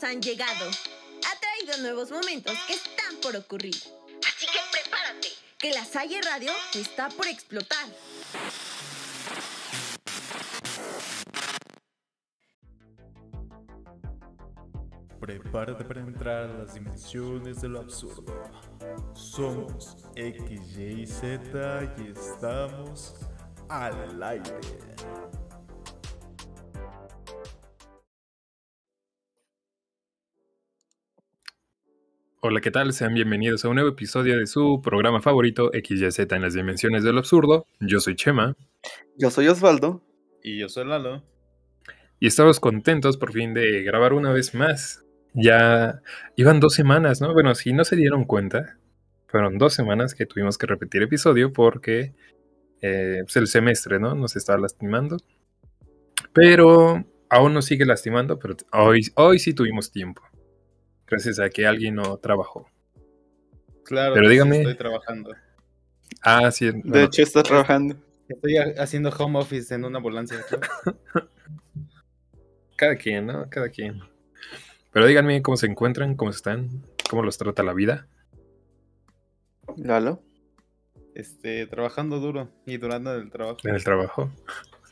han llegado. Ha traído nuevos momentos que están por ocurrir. Así que prepárate, que la Salle Radio está por explotar. Prepárate para entrar a las dimensiones de lo absurdo. Somos X, Y, Z y estamos al aire. Hola, ¿qué tal? Sean bienvenidos a un nuevo episodio de su programa favorito XYZ en las dimensiones del absurdo. Yo soy Chema Yo soy Osvaldo. Y yo soy Lalo. y estamos contentos por fin de grabar una vez más. Ya iban dos semanas, ¿no? Bueno, si no se dieron cuenta, fueron dos semanas que tuvimos que repetir episodio porque eh, pues el semestre, ¿no? Nos estaba lastimando. Pero aún nos sigue lastimando, pero hoy, hoy sí tuvimos tiempo. Gracias a que alguien no trabajó. Claro, Pero dígame. estoy trabajando. Ah, sí. De hecho, está trabajando. Estoy ha- haciendo home office en una ambulancia. Cada quien, ¿no? Cada quien. Pero díganme cómo se encuentran, cómo están, cómo los trata la vida. Lalo. Este, trabajando duro y durando el trabajo. En el trabajo.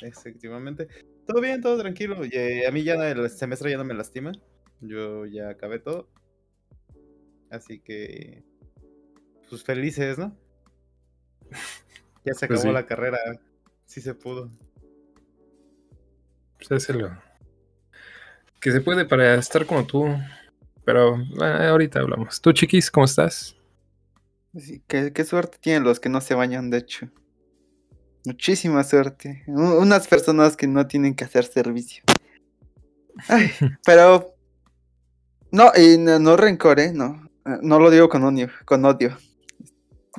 Efectivamente. Todo bien, todo tranquilo. Y, eh, a mí ya el semestre ya no me lastima. Yo ya acabé todo. Así que. Pues felices, ¿no? Ya se Pues acabó sí. la carrera. Sí se pudo. Pues hácelo. Que se puede para estar como tú. Pero ah, ahorita hablamos. Tú, chiquis, ¿cómo estás? Sí, ¿Qué, qué suerte tienen los que no se bañan, de hecho. Muchísima suerte. U- Unas personas que no tienen que hacer servicio. Ay, pero. No, y no, no rencor, ¿eh? No. Eh, No lo digo con odio, con odio.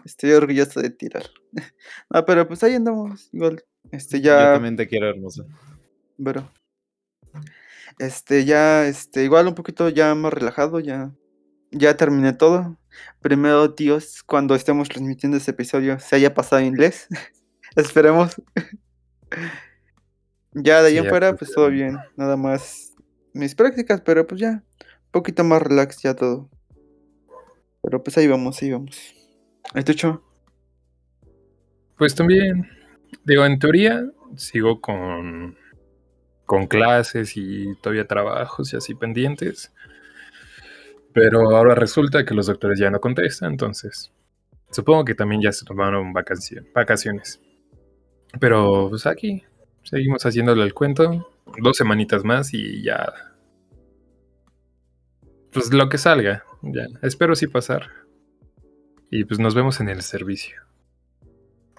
Estoy orgulloso de tirar. No, pero pues ahí andamos. Igual. Este Yo ya. también te quiero, hermoso. Pero. Este, ya, este, igual un poquito ya más relajado, ya. Ya terminé todo. Primero, Dios, cuando estemos transmitiendo este episodio, se haya pasado inglés. Esperemos. ya de ahí Sí, en ya fuera, pues, todo bien. Nada más mis prácticas, pero pues ya. Poquito más relax ya todo. Pero pues ahí vamos, ahí vamos. ¿Y tú, Cho? Pues también. Digo, en teoría sigo con, con clases y todavía trabajos y así pendientes. Pero ahora resulta que los doctores ya no contestan, entonces supongo que también ya se tomaron vacacio- vacaciones. Pero pues aquí seguimos haciéndole el cuento. Dos semanitas más y ya. Pues lo que salga. Ya. Espero sí pasar. Y pues nos vemos en el servicio.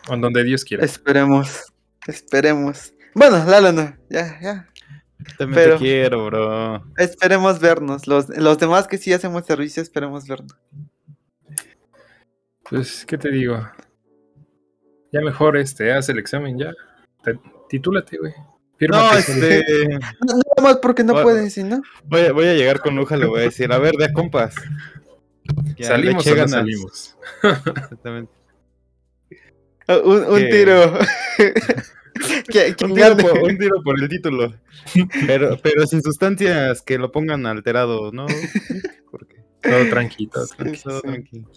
O en donde Dios quiera. Esperemos. Esperemos. Bueno, Lalo no. Ya, ya. También Pero- te quiero, bro. Esperemos vernos. Los, los demás que sí hacemos servicio, esperemos vernos. Pues, ¿qué te digo? Ya mejor este, haz el examen ya. Te- titúlate, güey. Firma No, este. No, nada más porque no Bueno. puedes, ¿sí, no? Voy a, voy a llegar con Luja, le voy a decir, a ver, de compas. ¿Salimos o no salimos? Exactamente. Ah, Un, un tiro. Un tiro, por, un tiro por el título. Pero, pero sin sustancias que lo pongan alterado, ¿no? Porque Todo tranquilo. Sí, todo sí. tranquilo.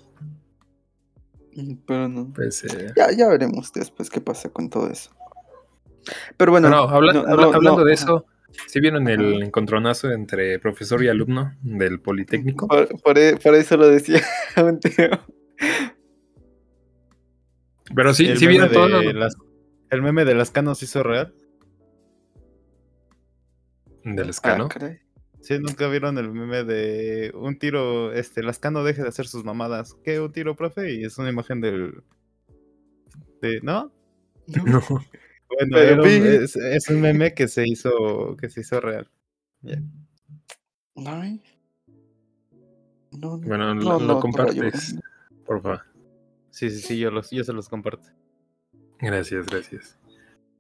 Pero no. Pues, eh, Ya, ya veremos después qué pasa con todo eso. Pero bueno. no, habla- no, habla- no, hablando no, de eso, ¿sí vieron el encontronazo entre profesor y alumno del Politécnico? Por, por e- por eso lo decía un tío. Pero sí, el, sí vieron todo. de las, el meme de las canos hizo real. Del escano. Ah. Sí, nunca vieron el meme de un tiro, este, Lascano deje de hacer sus mamadas. ¿Qué? ¿Un tiro, profe? Y es una imagen del... De, ¿No? No. Bueno, Pero un- es, es un meme que se hizo, que se hizo real. Ya. Ay. No, no, Bueno, no, lo, lo compartes, yo- por favor. Sí, sí, sí, yo, los, yo se los comparto. Gracias, gracias.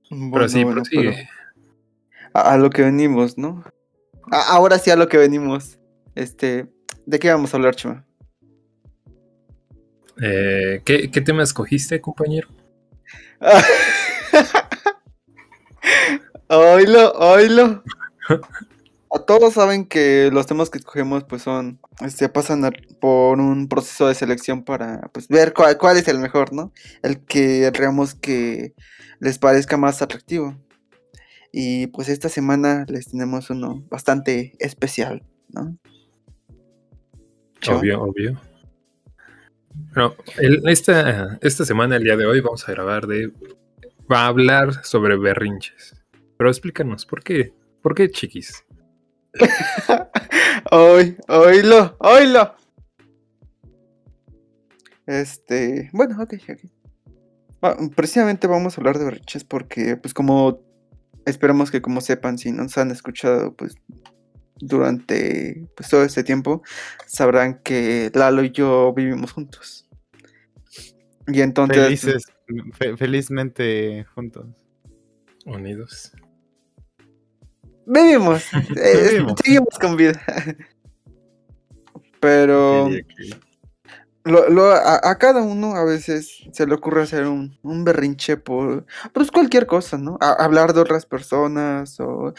Bueno, pero sí, bueno, prosigue. pero a, a lo que venimos, ¿no? A- ahora sí a lo que venimos. Este, ¿de qué vamos a hablar, Chema? Eh, ¿qué, ¿Qué tema escogiste, compañero? Oilo, oilo. todos saben que los temas que escogemos pues son, este, pasan por un proceso de selección para pues ver cuál, cuál es el mejor, ¿no? El que creamos que les parezca más atractivo. Y pues esta semana les tenemos uno bastante especial, ¿no? Obvio, obvio. Bueno, esta, esta semana, el día de hoy, vamos a grabar de. Va a hablar sobre berrinches. Pero explícanos, ¿por qué? ¿Por qué chiquis? Hoy, oílo, oílo. Este, bueno, ok, ok. Precisamente vamos a hablar de berrinches porque, pues, como esperamos que, como sepan, si nos han escuchado, pues, durante pues, todo este tiempo, sabrán que Lalo y yo vivimos juntos. Y entonces, Felices, fe- felizmente juntos. Unidos. vivimos, eh, Vivimos. seguimos con vida. Pero... Lo, lo- a, a cada uno a veces se le ocurre hacer un, un berrinche por pues cualquier cosa, ¿no? A- hablar de otras personas o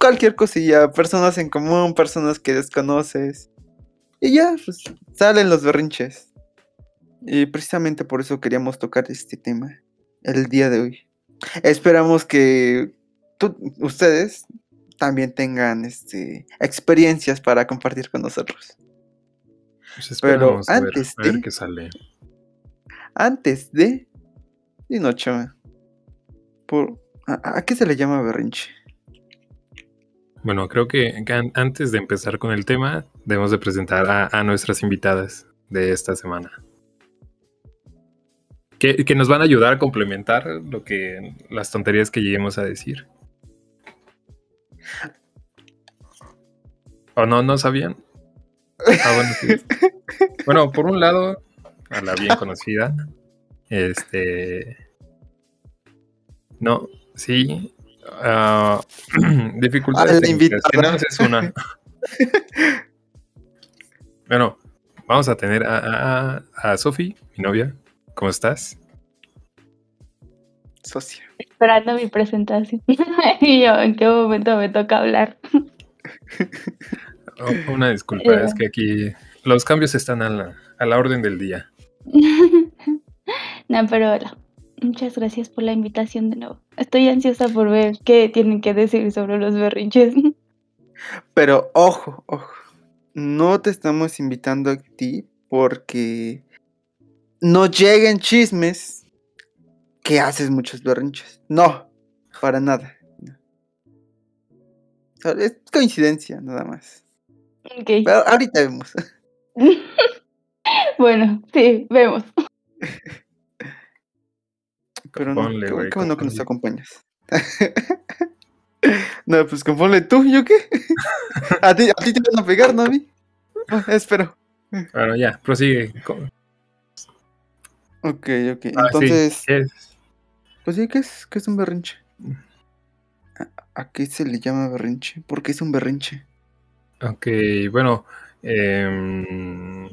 cualquier cosilla, personas en común, personas que desconoces. Y ya, pues salen los berrinches. Y precisamente por eso queríamos tocar este tema el día de hoy. Esperamos que tú- ustedes también tengan este, experiencias para compartir con nosotros. pues Pero ver- antes ver de- qué sale. antes de. Y no, chava. Por, a, a qué se le llama berrinche? Bueno, creo que que an- antes de empezar con el tema, debemos de presentar a, a nuestras invitadas de esta semana. Que, que nos van a ayudar a complementar lo que las tonterías que lleguemos a decir. ¿O no, no sabían? Ah, bueno, sí. Bueno, por un lado, a la bien conocida, este... No, sí. ah, dificultades técnicas, no, es una. bueno, vamos a tener a, a, a Sofi, mi novia. ¿Cómo estás? Socio. esperando mi presentación. y yo, ¿en qué momento me toca hablar? Oh, una disculpa, es que aquí los cambios están a la, a la orden del día. no, pero hola. Muchas gracias por la invitación de nuevo. Estoy ansiosa por ver qué tienen que decir sobre los berrinches. Pero ojo, ojo. No te estamos invitando a ti porque no lleguen chismes que haces muchos berrinches. No, para nada. Es coincidencia, nada más. Ok. Pero ahorita vemos. bueno, sí, vemos. Pero no, Ponle, qué, güey, qué bueno que nos acompañas. no, pues componle tú, ¿yo qué? a, ti, a ti te van a pegar, ¿no? A mí. Espero. Bueno, ya, prosigue. con- Ok, ok. Ah, sí, Entonces, ¿qué es? pues sí, ¿qué es, qué es un berrinche? ¿A, a qué se le llama berrinche? ¿Por qué es un berrinche? Ok, bueno. em,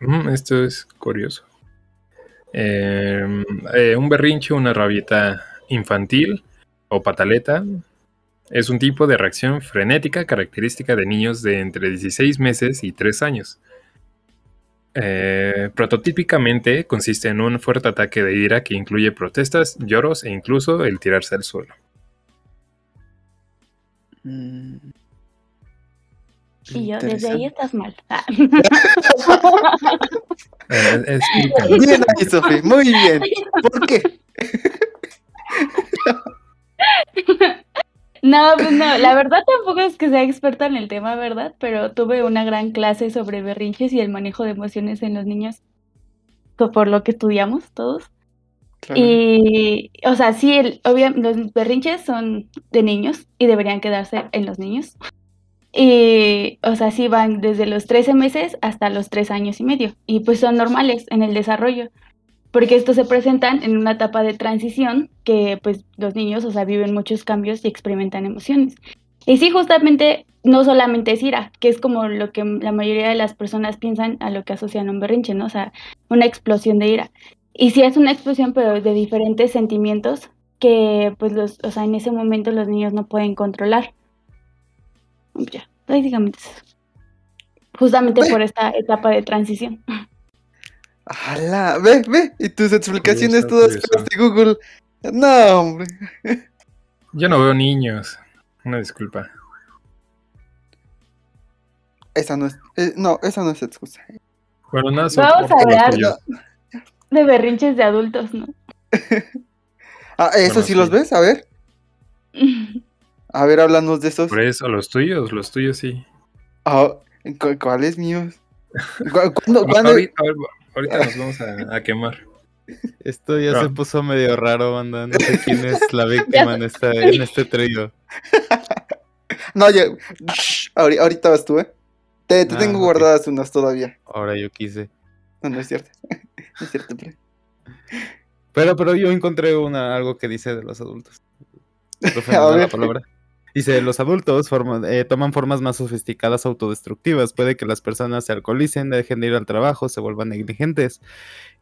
mm, esto es curioso. Em, eh, un berrinche, una rabieta infantil o pataleta es un tipo de reacción frenética característica de niños de entre 16 meses y 3 años. Eh, prototípicamente consiste en un fuerte ataque de ira que incluye protestas, lloros e incluso el tirarse al suelo. Mm, Y yo, desde ahí estás mal. Ah. Eh. Bien ahí, Sofi, muy bien. ¿Por qué? No, pues no, la verdad tampoco es que sea experta en el tema, ¿verdad? Pero tuve una gran clase sobre berrinches y el manejo de emociones en los niños, por lo que estudiamos todos. Claro. Y, o sea, sí, el, obvia- los berrinches son de niños y deberían quedarse en los niños. Y, o sea, sí van desde los 13 meses hasta los 3 años y medio. Y pues son normales en el desarrollo, porque estos se presentan en una etapa de transición que pues los niños, o sea, viven muchos cambios y experimentan emociones. Y sí, justamente, no solamente es ira, que es como lo que la mayoría de las personas piensan a lo que asocian a un berrinche, ¿no? O sea, una explosión de ira. Y sí es una explosión, pero de diferentes sentimientos que pues los, o sea, en ese momento los niños no pueden controlar. Ya, eso. Justamente por esta etapa de transición. ¡Hala! Ve, ve. Y tus explicaciones Curioso, todas curioso. de Google. No, hombre. Yo no veo niños. Una disculpa. Esa no es. eh, no, esa no es excusa. Bueno, nada, Vamos a hablar de berrinches de adultos, ¿no? Ah, ¿eso Bueno, sí los ves? A ver. A ver, háblanos de esos. Por eso, los tuyos, los tuyos sí. ¿cu- ¿Cuáles míos? ¿Cu- ¿Cuándo? Cuándo- ahorita, ahorita nos vamos a, a quemar. Esto ya se puso medio raro, banda. No sé quién es la víctima en, esta, en este trío. No. Shh, ahori- ahorita vas tú, ¿eh? Te, te Ah, tengo guardadas unas todavía. Ahora yo quise. No, no es cierto. No es cierto, pero. Pero, pero yo encontré una, algo que dice de los adultos. Profe, A ¿nos da la ver. palabra? Dice, los adultos forman- eh, toman formas más sofisticadas autodestructivas. Puede que las personas se alcoholicen, dejen de ir al trabajo, se vuelvan negligentes.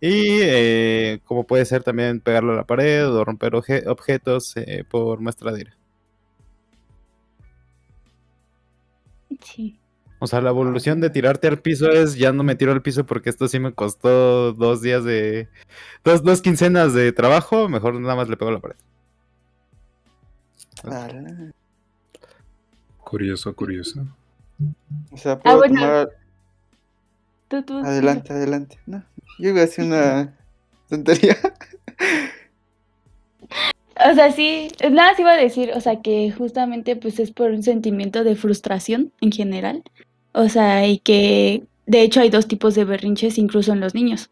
Y eh, como puede ser también pegarlo a la pared o romper objetos eh, por muestra de ira. Sí. O sea, la evolución de tirarte al piso es ya no me tiro al piso porque esto sí me costó dos días de... Dos, dos quincenas de trabajo, mejor nada más le pego a la pared. Curioso, curioso. O sea, puedo Ah, bueno. tomar. Tú, tú, Adelante, adelante. No, yo iba a hacer una tontería. O sea, sí, nada más iba a decir, o sea, que justamente pues es por un sentimiento de frustración en general. O sea, y que de hecho hay dos tipos de berrinches incluso en los niños.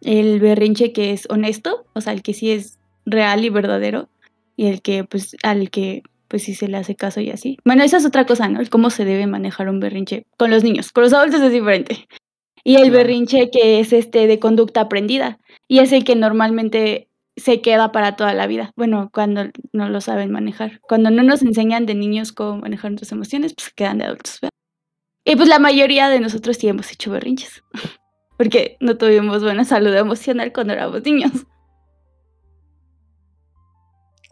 El berrinche que es honesto, o sea, el que sí es real y verdadero, y el que pues al que pues sí se le hace caso y así. Bueno, esa es otra cosa, ¿no? El cómo se debe manejar un berrinche con los niños. Con los adultos es diferente. Y el berrinche que es este de conducta aprendida, y es el que normalmente se queda para toda la vida. Bueno, cuando no lo saben manejar. Cuando no nos enseñan de niños cómo manejar nuestras emociones, pues quedan de adultos. ¿verdad? Y pues la mayoría de nosotros sí hemos hecho berrinches. Porque no tuvimos buena salud emocional cuando éramos niños.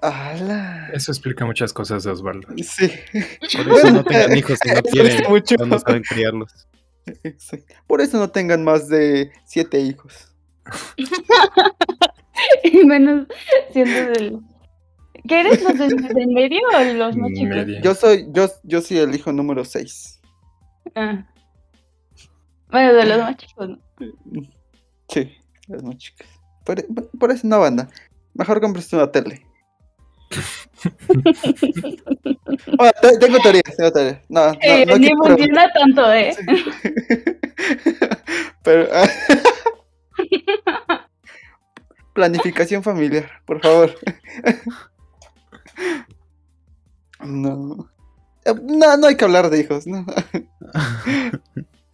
¡Hala! Eso explica muchas cosas de Osvaldo. Sí. Por eso no tengan hijos si no quieren mucho. no saben criarlos. Exacto. Por eso no tengan más de siete hijos. Y menos siendo del... ¿Qué eres? ¿Los del, del medio o los más chicos? Media. Yo soy, yo, yo soy el hijo número 6. Ah. Bueno, de los más chicos. ¿no? Sí, las más chicas. Por, por eso no banda. Mejor compres una tele. Bueno, tengo teorías, tengo teorías. No, no, Eh, no ni funciona tanto, ¿eh? Pero. Planificación familiar, por favor. No. No, no hay que hablar de hijos, no.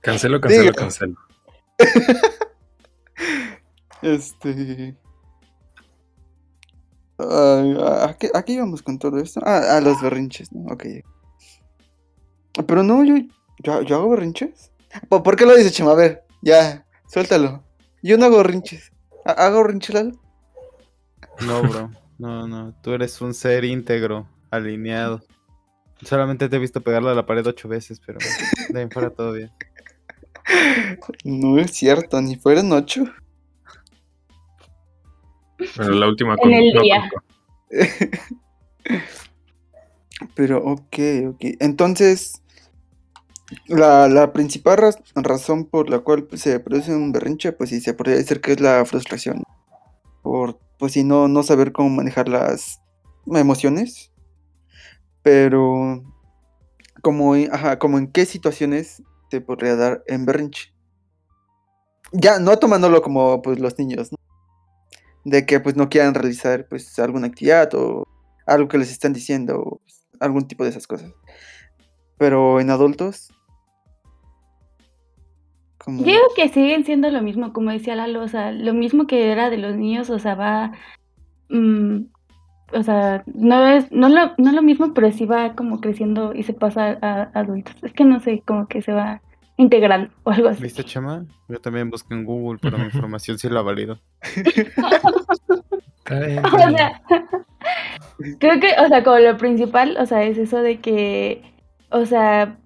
Cancelo, cancelo, cancelo. Este. Ay, ¿a, qué, a qué íbamos con todo esto? Ah, a los berrinches, ¿no? Ok. Pero no, yo, yo, yo hago berrinches. ¿Por, por qué lo dices, Chema? A ver, ya, suéltalo. Yo no hago berrinches. ¿Ha- ¿Hago berrinches, Lalo? No, bro. No, no. Tú eres un ser íntegro, alineado. Solamente te he visto pegarle a la pared ocho veces, pero de ahí fuera todo bien. No es cierto, ni fueron ocho. Bueno, la última En el no día. Pero, ok, ok. Entonces, la, la principal raz- razón por la cual pues, se produce un berrinche, pues sí, se podría decir que es la frustración. Por, pues sí, no, no saber cómo manejar las emociones. Pero, como, en- ajá, como en qué situaciones se podría dar en berrinche. Ya, no tomándolo como pues los niños, ¿no? De que pues no quieran realizar pues alguna actividad o algo que les están diciendo, pues, algún tipo de esas cosas. Pero en adultos, digo que siguen siendo lo mismo, como decía Lalo, o sea, lo mismo que era de los niños, o sea, va, mm, o sea, no es, no lo, no lo mismo, pero sí va como creciendo y se pasa a, adultos. Es que no sé, como que se va integrando o algo así. ¿Viste, Chama? Yo también busqué en Google, pero mi información sí la valido. O sea, creo que, o sea, como lo principal, o sea, es eso de que, o sea,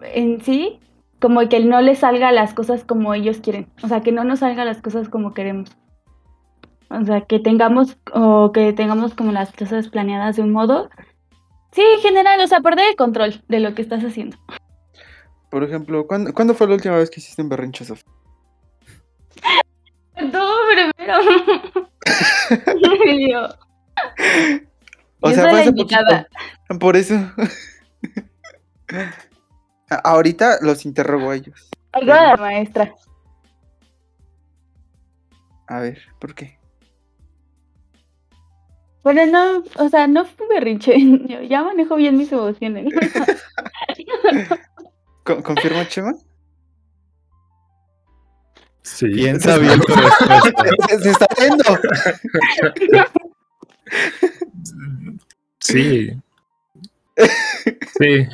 en sí, como que no les salga las cosas como ellos quieren. O sea, que no nos salgan las cosas como queremos. O sea, que tengamos, o que tengamos como las cosas planeadas de un modo. Sí, en general, o sea, perder el control de lo que estás haciendo. Por ejemplo, ¿cuándo, ¿cuándo fue la última vez que hiciste un berrinche, Sofía? Tú primero. O sea, fue invitada. poquito. Por eso. A- Ahorita los interrogo a ellos. Algo de la maestra. A ver, ¿por qué? Bueno, no, o sea, no fue berrinche. Yo ya manejo bien mis emociones. ¿Con- ¿Confirma, Chema? Sí. Piensa bien tu respuesta. Se, está viendo. Sí. Sí.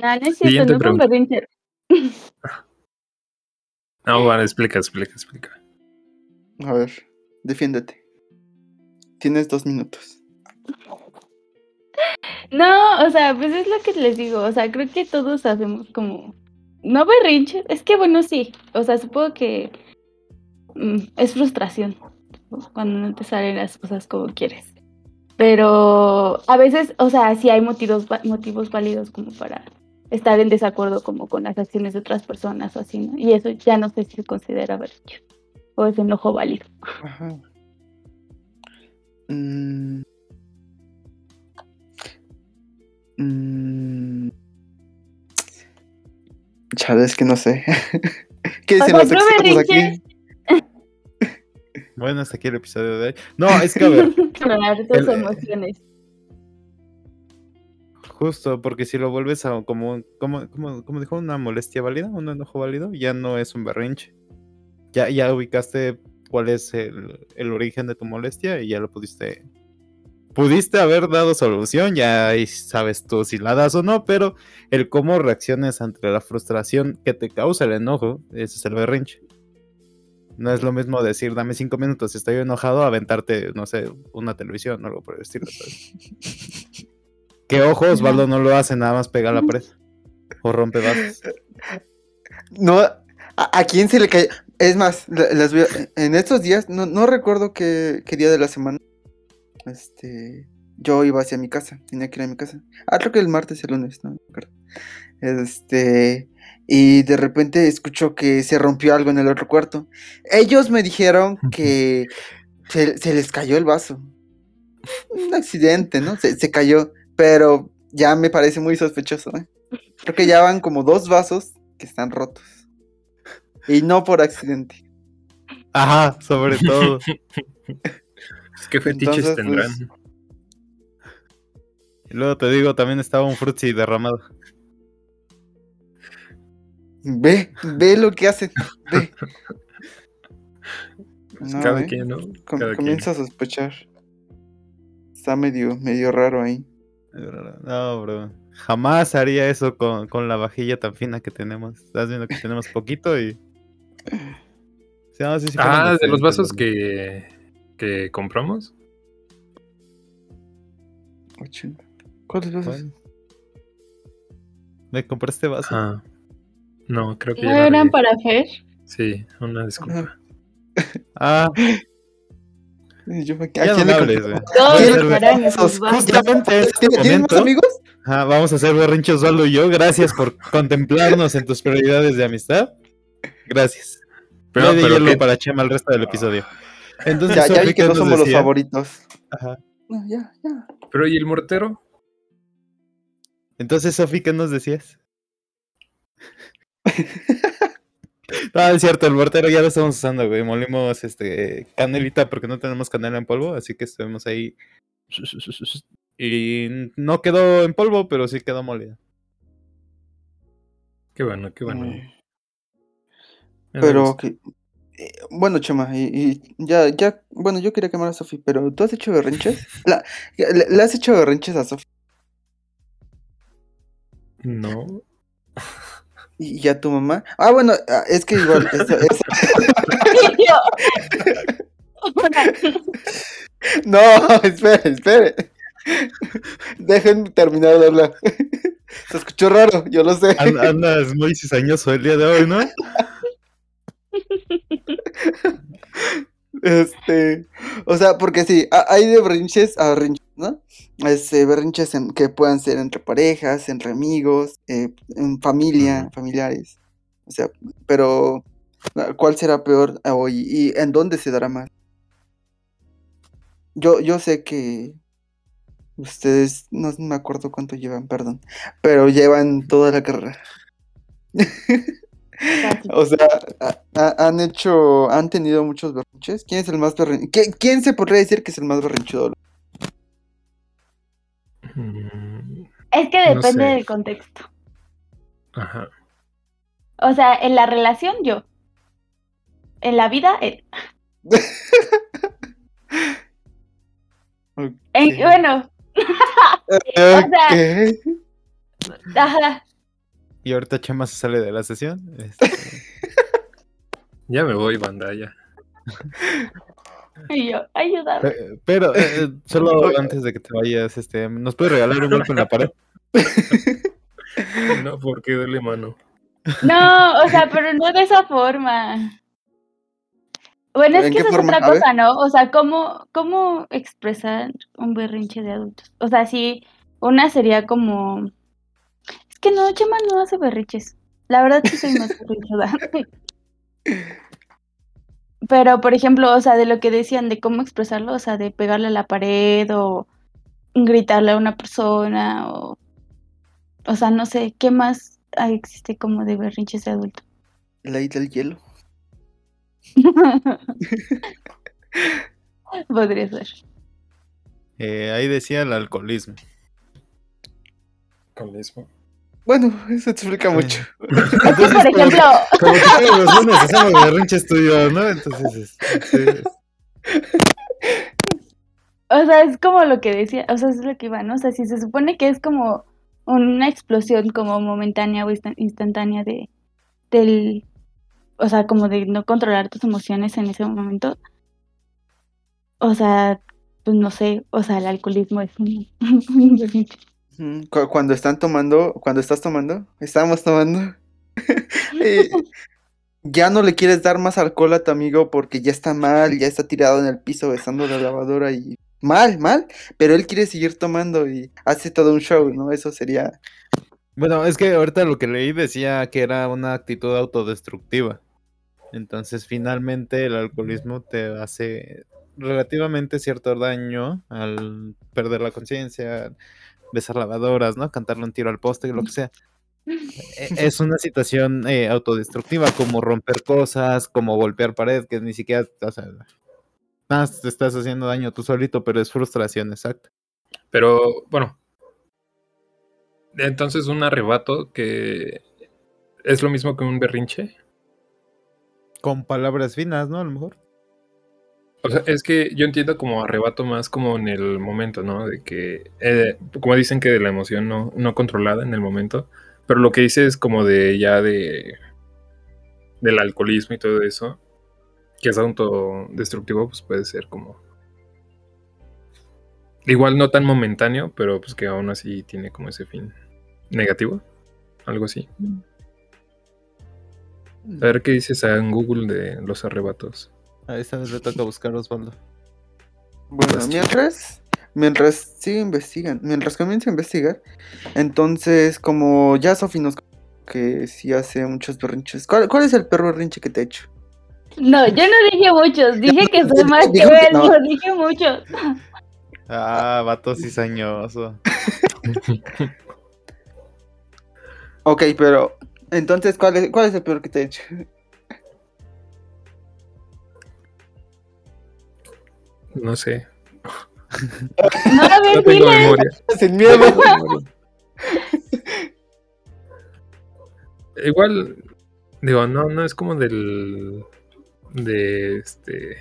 No, no es cierto, no pregunta. berrinche. No, bueno, explica, explica, explica. A ver, defiéndete. Tienes dos minutos. No, o sea, pues es lo que les digo, o sea, creo que todos hacemos como, no berrinches, es que bueno, sí, o sea, supongo que mm, es frustración ¿no? cuando no te salen las cosas como quieres, pero a veces, o sea, sí hay motivos, motivos válidos como para estar en desacuerdo como con las acciones de otras personas o así, ¿no? Y eso ya no sé si se considera berrinche o es enojo válido. Ajá. Mm. Mm. Chale, es que no sé. ¿Qué O dicen los expertos aquí? Bueno, hasta aquí el episodio de hoy. No, es que a ver, Controlar tus El- emociones. justo, porque si lo vuelves a como, como, como, como dijo, una molestia válida, un enojo válido, ya no es un berrinche. Ya, ya ubicaste cuál es el, el origen de tu molestia y ya lo pudiste. Pudiste haber dado solución, ya sabes tú si la das o no, pero el cómo reacciones ante la frustración que te causa el enojo, ese es el berrinche. No es lo mismo decir, dame cinco minutos, estoy enojado, a aventarte, no sé, una televisión o algo por el estilo. que ojo, Osvaldo no lo hace, nada más pega a la pared. O rompe vasos. No, ¿a, a quién se le cayó? Es más, la- las en estos días, no, no recuerdo qué, qué día de la semana. Este, yo iba hacia mi casa, tenía que ir a mi casa. Ah, creo que el martes y el lunes, no me acuerdo. Este, y de repente escucho que se rompió algo en el otro cuarto. Ellos me dijeron que se, se les cayó el vaso. Un accidente, ¿no? Se, se cayó, pero ya me parece muy sospechoso, ¿eh? Creo que ya van como dos vasos que están rotos. Y no por accidente. Ajá, sobre todo. ¿Qué fetiches Entonces, tendrán? pues, Y luego te digo, también estaba un frutzi derramado. Ve, ve lo que hacen. Ve. Pues No, cada ¿eh? quien, ¿no? Com- Cada comienzo a sospechar. Está medio, medio raro ahí. No, bro. Jamás haría eso con, con la vajilla tan fina que tenemos. Estás viendo que tenemos poquito y. Sí, no, sí, sí fueron Ah, de los vasos que, que compramos. Oh, chinga. ¿Cuáles vasos? Bueno. Me compraste vaso. Ah. No, creo que ¿No ya eran para Fer? Sí, una disculpa. Ah, yo, ¿A ya quién no hables, güey. Todos. Justamente en este ¿Tienes tienes más momento, amigos? ajá, vamos a hacer berrinche Osvaldo y yo. Gracias por contemplarnos en tus prioridades de amistad. Gracias. Pero, de pero hielo ¿qué- para Chema el resto del episodio. Entonces, Ya, ya Sofi, vi que ¿qué no somos los favoritos. Ajá. No, ya, ya. pero ¿y el mortero? Entonces, Sofi, ¿qué nos decías? No, es cierto, el mortero ya lo estamos usando, güey. Molimos este canelita porque no tenemos canela en polvo, así que estuvimos ahí. Y no quedó en polvo, pero sí quedó molida. Qué bueno, qué bueno. Mm, Pero que. Eh, Bueno, Chema, y, y ya, ya, bueno, yo quería quemar a Sofi, pero ¿tú has hecho berrinches? La, le, le has hecho berrinches a Sofi No. y, y a tu mamá. Ah, bueno, ah, es que igual, eso- eso- No, espere, espere. Dejen terminar de hablar. Se escuchó raro, yo lo sé. An- Andas muy cizañoso el día de hoy, ¿no? Este, o sea, porque sí, ha- hay de berrinches a berrinches, ¿no? Este, berrinches en, que puedan ser entre parejas, entre amigos, eh, en familia, familiares. O sea, pero ¿cuál será peor hoy y en dónde se dará más? Yo, yo sé que ustedes, no me acuerdo cuánto llevan, perdón, pero llevan toda la carrera. O sea, ha- ha- han hecho, han tenido muchos berrinches. ¿Quién es el más berrinchudo? ¿Quién se podría decir que es el más berrinchudo? Mm, Es que No depende sé. del contexto. Ajá. O sea, en la relación yo. En la vida él. En- Ok. bueno, sea- ajá. Y ahorita Chema se sale de la sesión. Este, Ya me voy, banda, ya. Y yo, ayúdame. eh, pero eh, solo antes de que te vayas, este, ¿nos puedes regalar un golpe en la pared? No, porque duele mano. No, o sea, pero no de esa forma. Bueno, es ¿En que esa es otra cosa, ¿no? O sea, ¿cómo, cómo expresar un berrinche de adultos? O sea, sí, una sería como... Que no, Chema no hace berrinches. La verdad sí soy más berrinchuda. Pero, por ejemplo, o sea, de lo que decían de cómo expresarlo, o sea, de pegarle a la pared o gritarle a una persona o... O sea, no sé, ¿qué más existe como de berrinches de adulto? Ley del hielo. Podría ser. Eh, ahí decía el alcoholismo. Con mismo. Bueno, eso explica mucho. Es que, por ejemplo, Como que todos los lunes hacemos y yo, ¿no? Entonces, este, o sea, es como lo que decía, o sea, es lo que iba, ¿no? O sea, si se supone que es como una explosión como momentánea o instan- instantánea de, del, o sea, como de no controlar tus emociones en ese momento, o sea, pues no sé, o sea, el alcoholismo es un, Cuando están tomando, cuando estás tomando, estamos tomando. eh, ya no le quieres dar más alcohol a tu amigo porque ya está mal, ya está tirado en el piso besando la lavadora y mal, mal, pero él quiere seguir tomando y hace todo un show, ¿no? Eso sería Bueno, es que ahorita lo que leí decía que era una actitud autodestructiva. Entonces, finalmente el alcoholismo te hace relativamente cierto daño al perder la conciencia, besar lavadoras, ¿no? Cantarle un tiro al poste, lo que sea. E- Es una situación eh, autodestructiva, como romper cosas, como golpear pared, que ni siquiera, o sea, nada más te estás haciendo daño tú solito, pero es frustración, exacto. Pero, bueno. Entonces, un arrebato que es lo mismo que un berrinche. Con palabras finas, ¿no? A lo mejor. O sea, es que yo entiendo como arrebato más como en el momento, ¿no? De que, eh, como dicen que de la emoción no, no controlada en el momento, pero lo que dice es como de ya de del alcoholismo y todo eso, que es autodestructivo, pues puede ser como igual no tan momentáneo, pero pues que aún así tiene como ese fin negativo, algo así. A ver qué dices en Google de los arrebatos. A esta vez le toca buscar Osvaldo. Bueno, Pues, mientras, mientras sigue investigan, mientras comienza a investigar, entonces como ya Sofi nos que sí hace muchos berrinches. ¿Cuál, cuál es el perro berrinche que te he hecho? No, yo no dije muchos, dije que soy más que él, no. no dije muchos. Ah, vato cizañoso. Ok, pero entonces ¿cuál es, cuál es el peor que te he hecho? No sé. No, a ver, No tengo dile. memoria. Sin miedo. No tengo memoria. Igual, digo, no, no es como del. De este.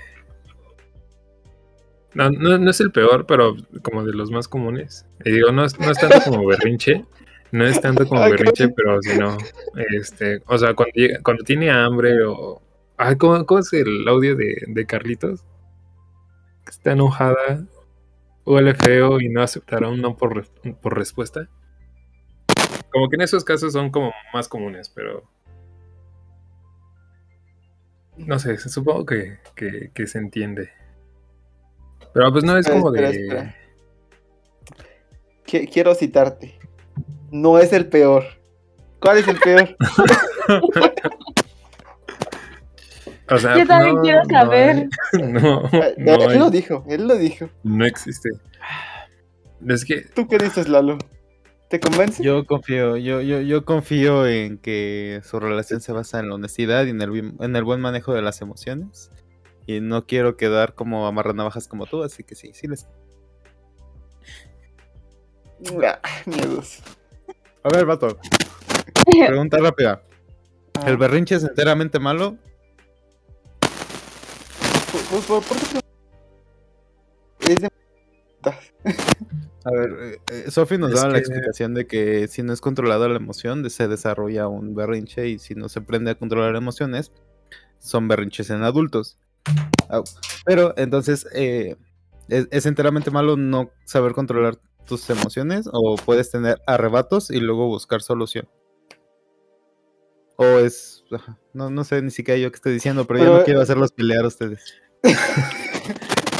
No, no, no es el peor, pero como de los más comunes. Y digo, no es, no es tanto como berrinche. No es tanto como berrinche, pero sino. Este. O sea, cuando, llega- cuando tiene hambre o. Ay, ¿cómo, cómo es el audio de, de Carlitos? Está enojada, huele feo y no aceptará un no por, re- por respuesta. Como que en esos casos son como más comunes, pero... No sé, supongo que, que, que se entiende. Pero pues no es Espera, como espera, de... espera. Qui- Quiero citarte. No es el peor. ¿Cuál es el peor? O sea, Yo también no, quiero no saber. hay- No, Eh, no, él lo dijo, él lo dijo. no existe. Es que ¿Tú qué dices, Lalo? ¿Te convence? Yo confío, yo, yo, yo confío en que su relación se basa en la honestidad y en el, en el buen manejo de las emociones. Y no quiero quedar como amarranavajas como tú, así que sí, sí les. Ah, miedos. A ver, vato. Pregunta rápida. ¿El berrinche es enteramente malo? Por- por- por-. Es de... A ver, eh, eh, Sophie nos daba la explicación de que si no es controlada la emoción, se desarrolla un berrinche y si no se aprende a controlar emociones, son berrinches en adultos. Au. Pero entonces, eh, ¿es, es enteramente malo no saber controlar tus emociones o puedes tener arrebatos y luego buscar solución? O es... No, no sé ni siquiera yo qué estoy diciendo, pero, yo Pero, no quiero hacerlos pelear a ustedes.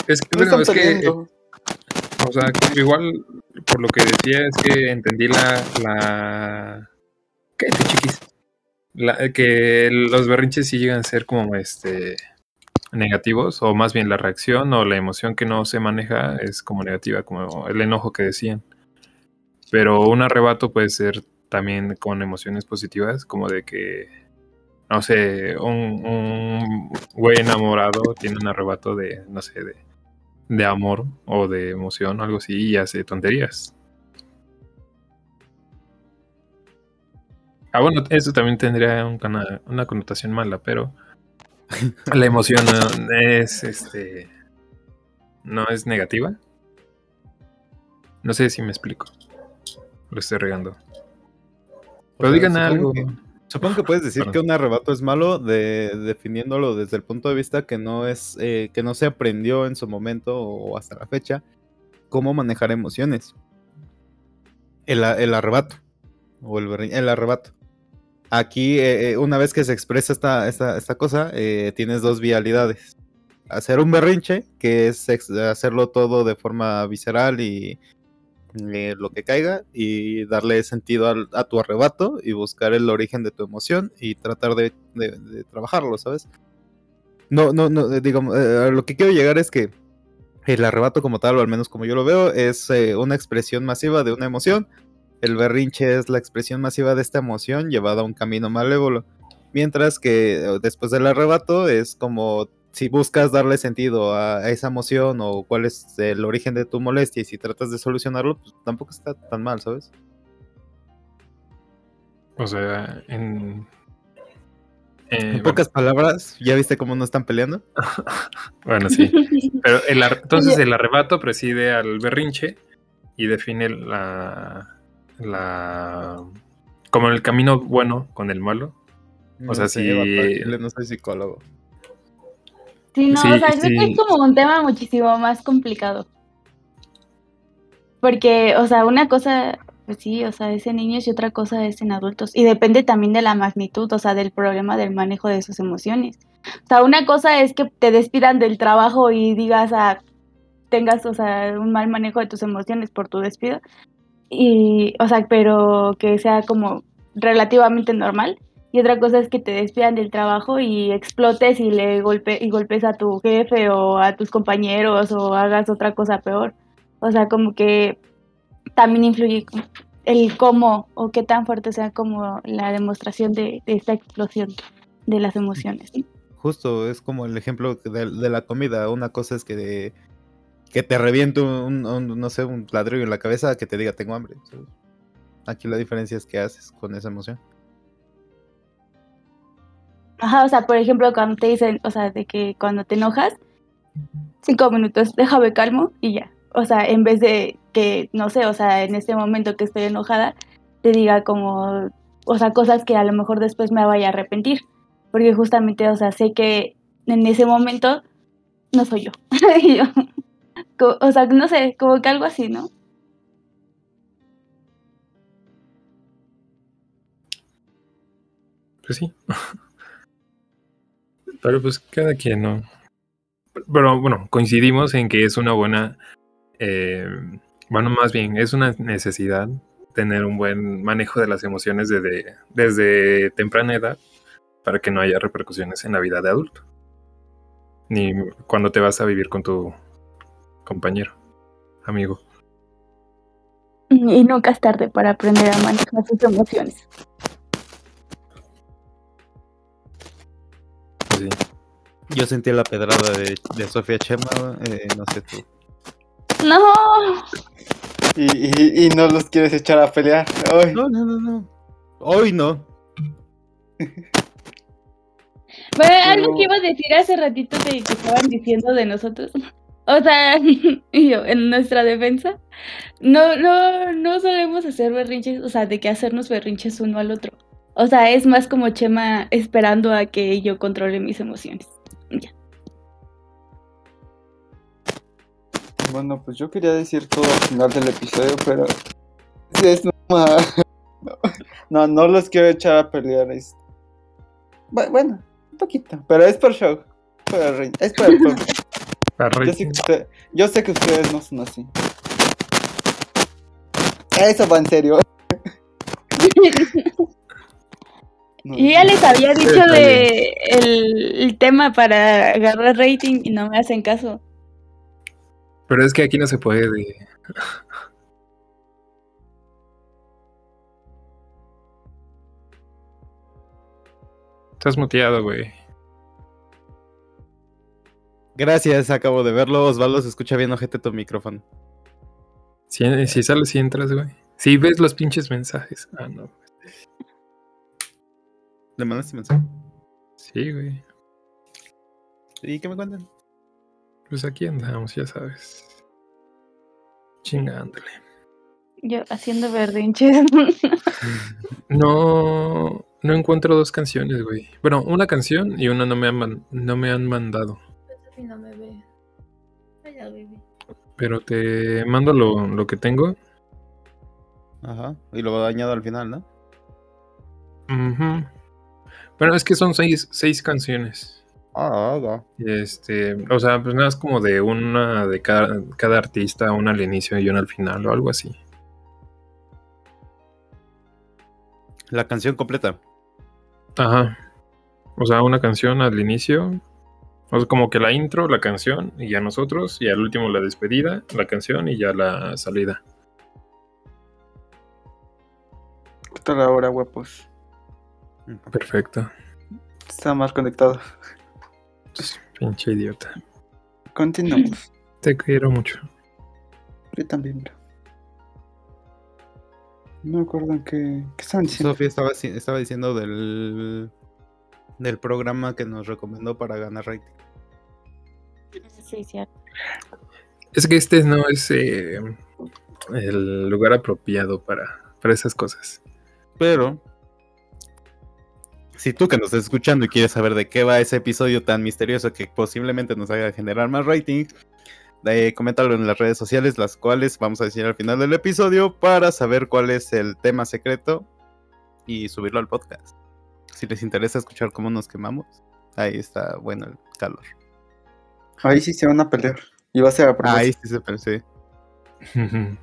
Es que, No bueno, es que, o sea, igual, por lo que decía, es que entendí la, la, cállate, chiquis, la, que los berrinches sí llegan a ser como, este, negativos, o más bien la reacción o la emoción que no se maneja es como negativa, como el enojo que decían. Pero un arrebato puede ser también con emociones positivas, como de que, no sé, un, un güey enamorado tiene un arrebato de, no sé, de, de amor o de emoción, algo así, y hace tonterías. Ah, bueno, eso también tendría un cana- una connotación mala, pero la emoción no es, este, no es negativa. No sé si me explico. Lo estoy regando. Pero sea, digan algo. que- Supongo que puedes decir que un arrebato es malo de, definiéndolo desde el punto de vista que no es eh, que no se aprendió en su momento o hasta la fecha cómo manejar emociones. El, arrebato o el, el arrebato. Aquí eh, eh, una vez que se expresa esta, esta, esta cosa eh, tienes dos vialidades. Hacer un berrinche que es hacerlo todo de forma visceral y eh, lo que caiga y darle sentido a tu arrebato y buscar el origen de tu emoción y tratar de, trabajarlo, ¿sabes? No, no, no, eh, digamos, eh, lo que quiero llegar es que el arrebato como tal, o al menos como yo lo veo, es eh, una expresión masiva de una emoción. El berrinche es la expresión masiva de esta emoción llevada a un camino malévolo. Mientras que después del arrebato es como si buscas darle sentido a, a esa emoción o cuál es el origen de tu molestia y si tratas de solucionarlo, pues tampoco está tan mal, ¿sabes? O sea, en. eh, En pocas palabras, ¿ya viste cómo no están peleando? Bueno, sí. Pero el ar- entonces el arrebato preside al berrinche y define la, la como el camino bueno con el malo. O sea, No sé, chile no soy psicólogo. Sí, no, Sí, o sea, creo que sí. es como un tema muchísimo más complicado. Porque, o sea, una cosa, pues sí, o sea, es en niños y otra cosa es en adultos. Y depende también de la magnitud, o sea, del problema del manejo de sus emociones. O sea, una cosa es que te despidan del trabajo y digas, ah, tengas, o sea, un mal manejo de tus emociones por tu despido. Y, o sea, pero que sea como relativamente normal. Y otra cosa es que te despidan del trabajo y explotes y le golpe y golpes a tu jefe o a tus compañeros o hagas otra cosa peor. O sea, como que también influye el cómo o qué tan fuerte sea como la demostración de, esta explosión de las emociones. Justo, es como el ejemplo de, de la comida. Una cosa es que, que te reviente un, no sé, un ladrillo en la cabeza que te diga tengo hambre. Aquí la diferencia es qué haces con esa emoción. Ajá, o sea, por ejemplo, cuando te dicen, o sea, de que cuando te enojas, cinco minutos, déjame calmo y ya. O sea, en vez de que, no sé, o sea, en este momento que estoy enojada, te diga como, o sea, cosas que a lo mejor después me vaya a arrepentir. Porque justamente, o sea, sé que en ese momento no soy yo. O sea, no sé, como que algo así, ¿no? Pues sí. Pero pues cada quien, ¿no? Pero bueno, coincidimos en que es una buena, eh, bueno, más bien, es una necesidad tener un buen manejo de las emociones desde, desde temprana edad para que no haya repercusiones en la vida de adulto. Ni cuando te vas a vivir con tu compañero, amigo. Y nunca es tarde para aprender a manejar sus emociones. Sí. Yo sentí la pedrada de, de Sofía Chema, eh, no sé tú. No, Y, y, y no los quieres echar a pelear. Ay, No, no, no, no. Hoy no. pero algo que iba a decir hace ratito de que estaban diciendo de nosotros. O sea, y yo, en nuestra defensa, no, no, no solemos hacer berrinches, o sea, de que hacernos berrinches uno al otro. O sea, es más como Chema esperando a que yo controle mis emociones. Bueno, pues yo quería decir todo al final del episodio, pero es normal. No, no los quiero echar a pelear. Es... Bueno, un poquito, pero es por show. Es por el Yo sé, usted- yo sé que ustedes no son así. Eso va en serio. No, Yo ya les había dicho de el, el tema para agarrar rating y no me hacen caso. Pero es que aquí no se puede. Estás muteado, güey. Gracias, acabo de verlo. Osvaldo se escucha bien, ojete tu micrófono. Si, si sales y entras, güey. Si ves los pinches mensajes. Ah, no. ¿Le mandaste mensaje? Sí, güey. ¿Y qué me cuentan? Pues aquí andamos, ya sabes. Chingándole. Yo haciendo berrinches. No, no encuentro dos canciones, güey. Bueno, una canción y una no me han, man- no me han mandado. Sofi no me ve. Vaya, baby. Pero te mando lo, lo que tengo. Ajá. Y lo añado al final, ¿no? Ujú. Bueno, es que son seis, seis canciones. Ah, ah, Este, o sea, pues nada, es como de una de cada, cada artista, una al inicio y una al final o algo así. La canción completa. Ajá. O sea, una canción al inicio. O sea, como que la intro, la canción, y ya nosotros, y al último la despedida, la canción y ya la salida. Hasta la hora, guapos. Perfecto. Está más conectado. Pinche idiota. Continuamos. Te quiero mucho. Yo también, bro. No me acuerdo en qué, qué estaban diciendo. Sofía estaba, ci- estaba diciendo del, del programa que nos recomendó para ganar rating. Sí, cierto. Es que este no es eh, el lugar apropiado para, para esas cosas. Pero, si tú que nos estás escuchando y quieres saber de qué va ese episodio tan misterioso que posiblemente nos haga generar más rating, eh, coméntalo en las redes sociales, las cuales vamos a decir al final del episodio para saber cuál es el tema secreto y subirlo al podcast. Si les interesa escuchar cómo nos quemamos, ahí está bueno el calor. Ahí sí se van a pelear. Y va a ser a propósito. Ahí sí se pensé.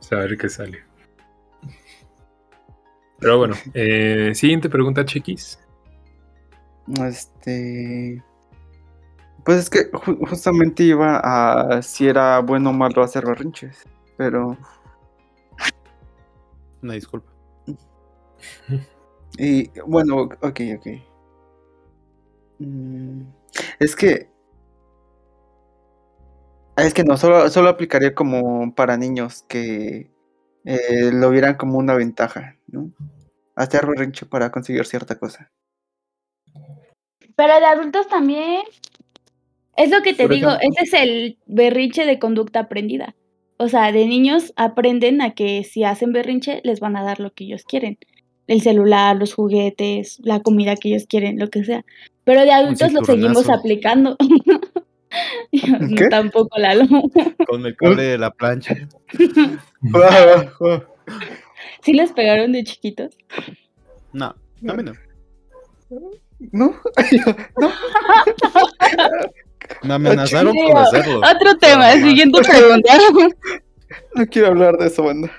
Saber qué sale. Pero bueno, eh, siguiente pregunta, Chiquis. Este. Pues es que ju- justamente iba a si era bueno o malo hacer berrinches. Pero. Una disculpa. Y bueno, ok, ok. Mm, Es que. Es que no, solo, solo aplicaría como para niños que eh, lo vieran como una ventaja, ¿no? Hacer berrinche para conseguir cierta cosa. Pero de adultos también. Es lo que te Por digo, ejemplo. ese es el berrinche de conducta aprendida. O sea, de niños aprenden a que si hacen berrinche les van a dar lo que ellos quieren. El celular, los juguetes, la comida que ellos quieren, lo que sea. Pero de adultos lo seguimos aplicando. Tampoco, Lalo. Con el cable de la plancha. ¿Sí les pegaron de chiquitos? No, a mí no. ¿No? ¿No? Me amenazaron con hacerlo. Otro tema, Pero no. siguiente pregunta. No quiero hablar de eso, banda.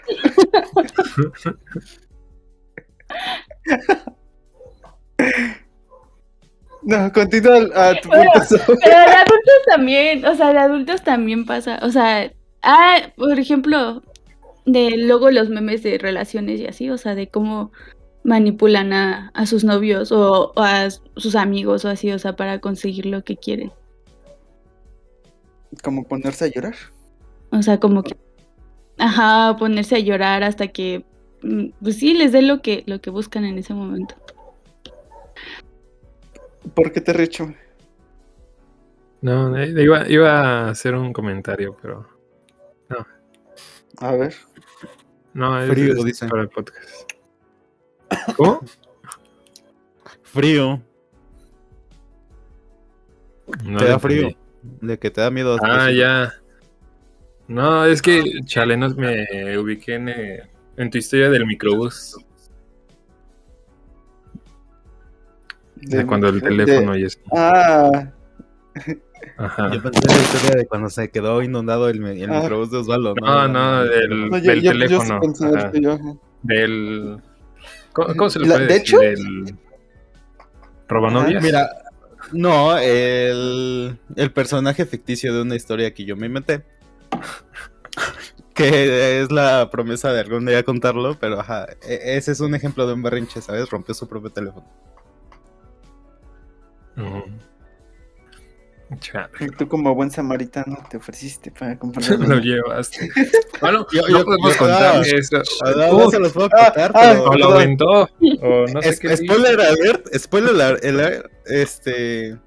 No, continúa a tu Bueno. Pero de adultos también, o sea, de adultos también pasa. O sea, ah, por ejemplo, de luego los memes de relaciones y así, o sea, de cómo manipulan a, a sus novios o, o a sus amigos o así, o sea, para conseguir lo que quieren. Como ponerse a llorar. O sea, como que, ajá, ponerse a llorar hasta que, mm, pues sí, les dé lo que, lo que buscan en ese momento. ¿Por qué te recho? No, eh, iba, iba a hacer un comentario, pero A ver. no, es, Frío, es dice. para el podcast. ¿Cómo? Frío. No te da frío. De que te da miedo. Ah, ya. No, es que, chale, no me ubiqué en, eh, en tu historia del microbús. De, cuando el de- teléfono y eso. Ah, Ajá. Yo pensé en la historia de cuando se quedó inundado el, el Ah. microbús de Osvaldo. No, no, del, no, yo, del yo- yo sí teléfono. Del. ¿Cómo, cómo se le La- puede de decir? hecho- Del. ¿Robanovias? Mira, no, el, el personaje ficticio de una historia que yo me inventé. Que es la promesa de algún día contarlo, pero ajá, e- ese es un ejemplo de un berrinche, ¿sabes? Rompió su propio teléfono. Ujú. Chale, Y tú como buen samaritano te ofreciste para comprar lo llevaste. Bueno, Yo- no yo- podemos yo- contar ah, eso. Ah, Uh, no se los puedo ah, contar, ah, pero... o lo aventó, o no sé Es- qué. dijo. spoiler alert, spoiler alert, el- este,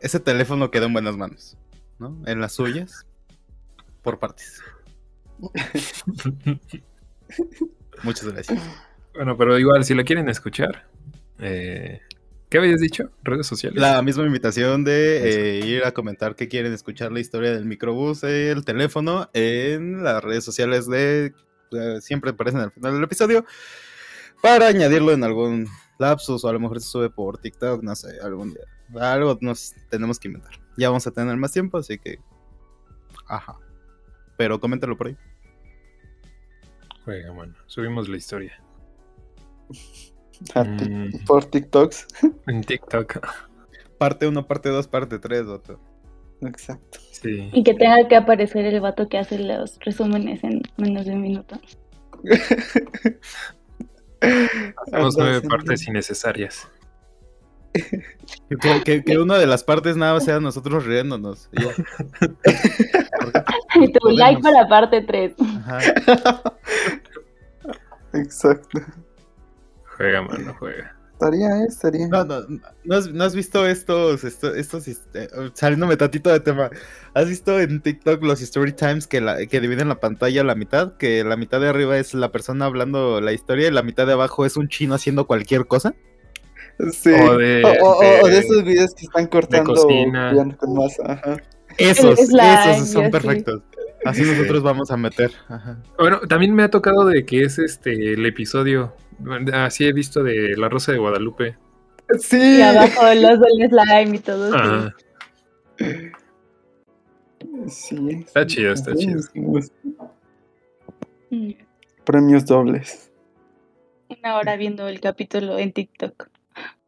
ese teléfono quedó en buenas manos, ¿no? En las suyas, por partes. Muchas gracias. Bueno, pero igual, si lo quieren escuchar, eh, ¿qué habías dicho? ¿Redes sociales? La misma invitación de eh, ir a comentar que quieren escuchar la historia del microbús, el teléfono, en las redes sociales de... eh, siempre aparecen al final del episodio, para añadirlo en algún lapsus o a lo mejor se sube por TikTok, no sé, algún día. Algo nos tenemos que inventar. Ya vamos a tener más tiempo, así que... Ajá. Pero coméntalo por ahí. Juega, mano. Subimos la historia. A ti- Mm, por TikToks. en TikTok. Parte 1, parte 2, parte 3, otro. Exacto. Sí. Y que tenga que aparecer el vato que hace los resúmenes en menos de un minuto. Hacemos nueve partes innecesarias. Que, que- que una de las partes nada más sea nosotros riéndonos. y tu like para parte 3. Ajá. Exacto. Juega, mano, juega. Estaría, eh, estaría. No, no, no has, no has visto estos, esto- estos, este, saliéndome tantito de tema. ¿Has visto en TikTok los story times que, la, que dividen la pantalla a la mitad? Que la mitad de arriba es la persona hablando la historia y la mitad de abajo es un chino haciendo cualquier cosa. Sí. O de- o, o- o de de- esos videos que están cortando con masa. Ajá. Esos, slime, esos son perfectos. Así nosotros vamos a meter. Ajá. Bueno, también me ha tocado de que es este el episodio. Así he visto de La Rosa de Guadalupe. Sí. Y abajo los del slime y todo. sí. Ajá. Sí. Está chido, está Sí, chido. Mm. Premios dobles. Una hora viendo el capítulo en TikTok.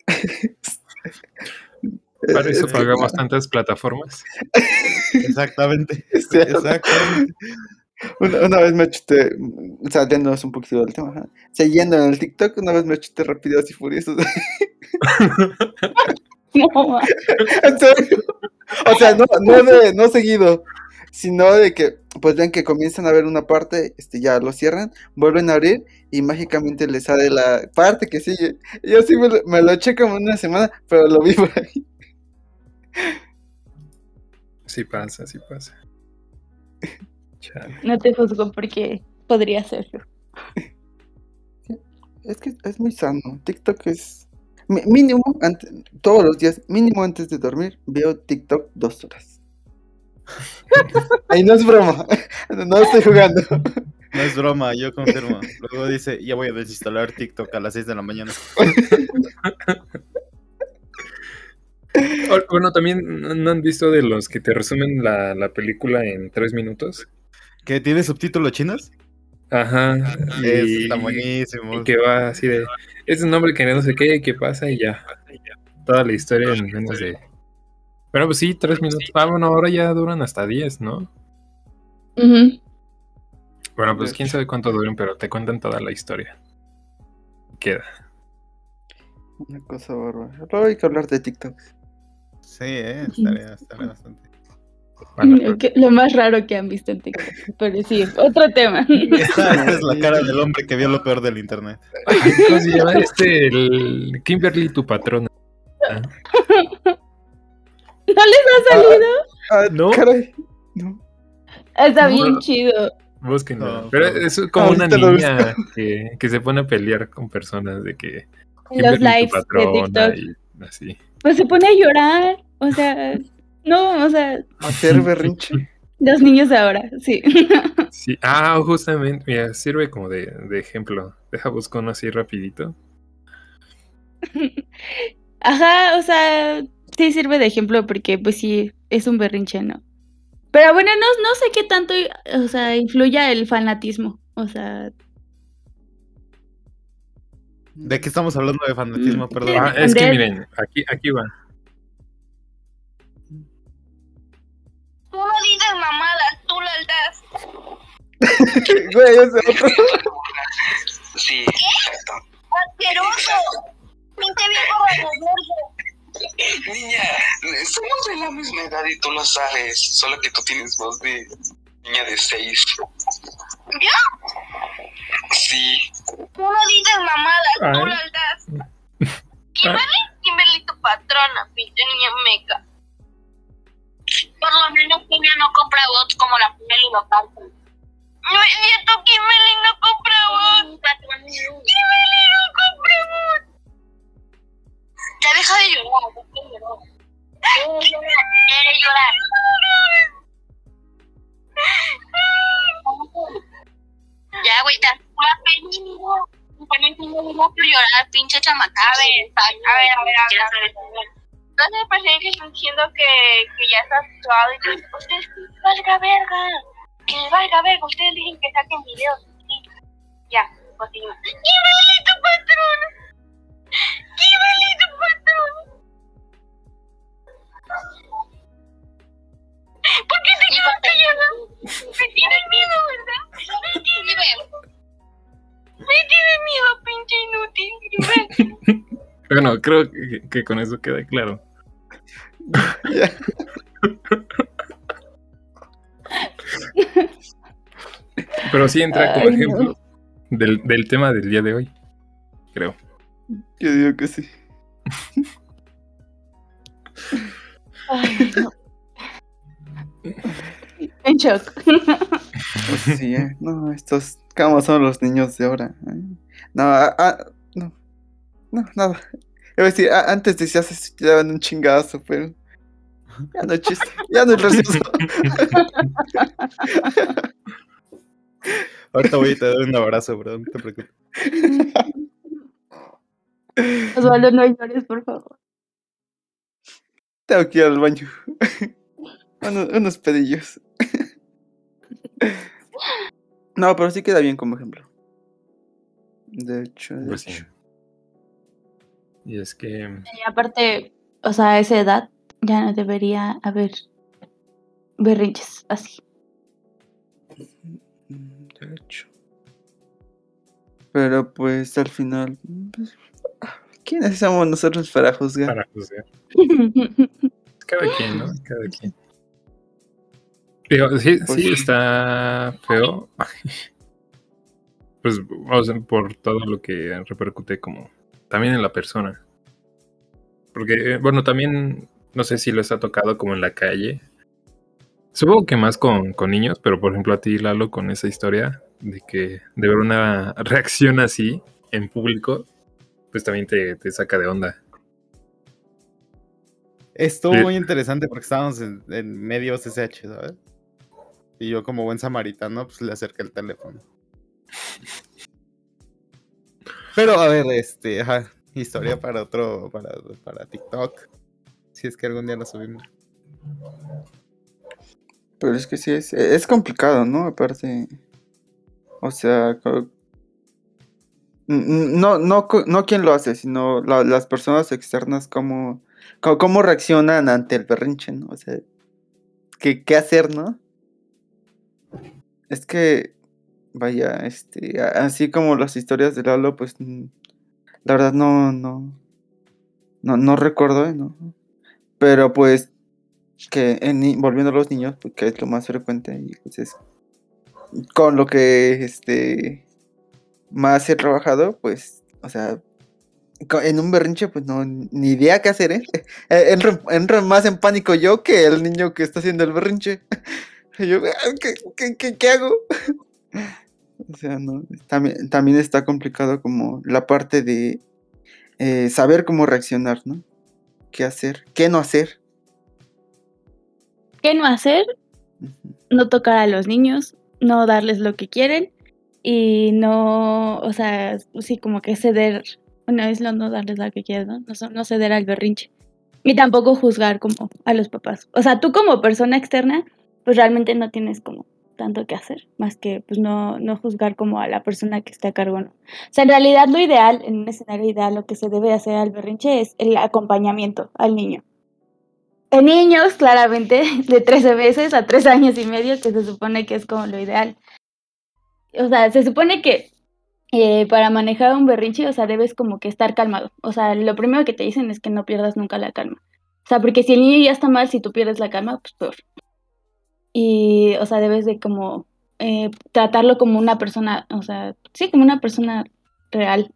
Para eso pagamos tantas plataformas. Exactamente. Exactamente. Una, una vez me chuté, o sea, yéndonos un poquito del tema, siguiendo en el TikTok, una vez me chuté rápidos y furiosos. No, En serio. O sea, no, no, de, no seguido, sino de que, pues ven que comienzan a ver una parte, este, ya lo cierran, vuelven a abrir y mágicamente les sale la parte que sigue. Yo sí me, lo- me lo eché como una semana, pero lo vi por ahí. Sí pasa, sí pasa. Chale. no te juzgo porque podría serlo. Es que es muy sano. TikTok es. Mínimo, todos los días, mínimo antes de dormir, veo TikTok dos horas. Ay, no es broma. No estoy jugando. No es broma, yo confirmo. Luego dice, ya voy a desinstalar TikTok a las 6 de la mañana. Bueno, también ¿no- no han visto de los que te resumen la, la película en tres minutos. ¿Que tiene subtítulos chinos? Ajá. Eso Y, está buenísimo. y que va así de. Es un nombre que no sé qué, qué pasa y ya. Toda la historia en menos de. Bueno, pues sí, tres minutos. Ah, bueno, ahora ya duran hasta diez, ¿no? Ujú. Bueno, pues quién sabe cuánto duren, pero te cuentan toda la historia. Queda. Una cosa bárbara. Luego hay que hablar de TikTok. Sí, eh, estaría, estaría bastante. Bueno, Lo que- Lo más raro que han visto en TikTok. Pero sí, otro tema. Esta es la cara del hombre que vio lo peor del internet. ¿Cómo se llama este? El Kimberly, tu patrona. ¿No les ha salido? Ah, ¿No? caray. No. Está No. bien chido. Búsquenlo. No, Pero es como una Ahorita lo niña que, que se pone a pelear con personas de que. En los Kimberly, tu lives de patrona TikTok. y así. Pues se pone a llorar. O sea, no, o sea, Hacer berrinche. los niños ahora, sí. Sí. Ah, justamente, mira, sirve como de, de ejemplo. Deja buscar uno así rapidito. Ajá, o sea, sí sirve de ejemplo porque pues sí, es un berrinche, ¿no? Pero bueno, no, no sé qué tanto, o sea, influya el fanatismo. O sea, ¿De qué estamos hablando de fanatismo? Mm, Perdón. Ah, es que miren, aquí, aquí va. Dices mamadas, tú las das. Güey, ese otro. Sí. ¡Asqueroso! Pinche viejo vagabundo. Niña, somos de la misma edad y tú lo sabes, solo que tú tienes voz de niña de seis. ¿Yo? Sí, Tú no dices mamadas, tú las das. Kimberly, Kimberly tu patrona, pinche niña meca. Por lo menos Kimberly no compra bots como la Kimberly local. No es cierto, Kimberly no compra bots. Kimberly no compra bots. Ya deja de llorar, deja de llorar. Quiere llorar. Ya, güey, te pura. Me ponen llorar, pinche a ver, a ver. A ver. No se parecen que diciendo que, que ya está actuado y que ustedes, valga verga, que valga verga, ustedes dicen que saquen videos. Sí. Ya, continúa. ¡Kimberly, Bueno, creo que, que con eso queda claro. Pero sí entra como Ay, no. ejemplo del, del tema del día de hoy. Creo. Yo digo que sí. ay, no. En shock. Pues sí, eh. No, estos. ¿Cómo son los niños de ahora? eh? No, ah, ah, no. No, nada. Iba a decir, ah, antes decías se daban un chingazo, pero. Ya no es chiste. Ya no es gracioso. Ahorita voy a te doy un abrazo, bro. No te preocupes. Osvaldo, no llores, por favor. Tengo que ir al baño. unos, unos pedillos. no, pero sí queda bien como ejemplo. De hecho, de Pues sí. Y es que. Y aparte, o sea, a esa edad ya no debería haber berrinches así. De hecho. Pero pues al final. pues, ¿Quiénes somos nosotros para juzgar? Para juzgar. Cada quien, ¿no? Cada quien. Digo, sí, Pues sí sí. está feo. Pues, o sea, por todo lo que repercute como también en la persona. Porque, eh, bueno, también no sé si les ha tocado como en la calle. Supongo que más con, con niños, pero por ejemplo a ti, Lalo, con esa historia de que de ver una reacción así en público, pues también te, te saca de onda. Estuvo Sí. muy interesante porque estábamos en, en medio CCH, ¿sabes? Y yo como buen samaritano, pues le acerqué el teléfono. Pero a ver, este, ajá, historia para otro, para, para TikTok. Si es que algún día lo subimos. Pero es que sí, es, es complicado, ¿no? Aparte. O sea. No, no, no quién lo hace, sino la- las personas externas, cómo, cómo reaccionan ante el berrinche, ¿no? O sea, ¿qué, qué hacer, no? Es que, vaya, este, así como las historias de Lalo, pues, la verdad no, no, no, no recuerdo, ¿eh? ¿no? Pero pues, que en volviendo a los niños, pues, que es lo más frecuente, y pues es con lo que este más he trabajado, pues, o sea, en un berrinche, pues no, ni idea qué hacer, ¿eh? Eh, Entro, más en pánico yo que el niño que está haciendo el berrinche. Yo, "Ah, ¿qué, qué, qué- qué hago? O sea, no, también, también está complicado como la parte de eh, saber cómo reaccionar, ¿no? ¿Qué hacer? ¿Qué no hacer? ¿Qué no hacer? No tocar a los niños, no darles lo que quieren y no, o sea, sí, como que ceder, bueno, es lo no darles lo que quieren, ¿no? No, no ceder al berrinche. Y tampoco juzgar como a los papás. O sea, tú como persona externa, pues realmente no tienes como tanto que hacer, más que pues no, no juzgar como a la persona que está a cargo, ¿no? O sea, en realidad lo ideal, en un escenario ideal, lo que se debe hacer al berrinche es el acompañamiento al niño. En niños, claramente, de 13 meses a 3 años y medio, que se supone que es como lo ideal. O sea, se supone que eh, para manejar un berrinche, o sea, debes como que estar calmado. O sea, lo primero que te dicen es que no pierdas nunca la calma. O sea, porque si el niño ya está mal, si tú pierdes la calma, pues peor. Y, o sea, debes de como eh, tratarlo como una persona, o sea, sí, como una persona real.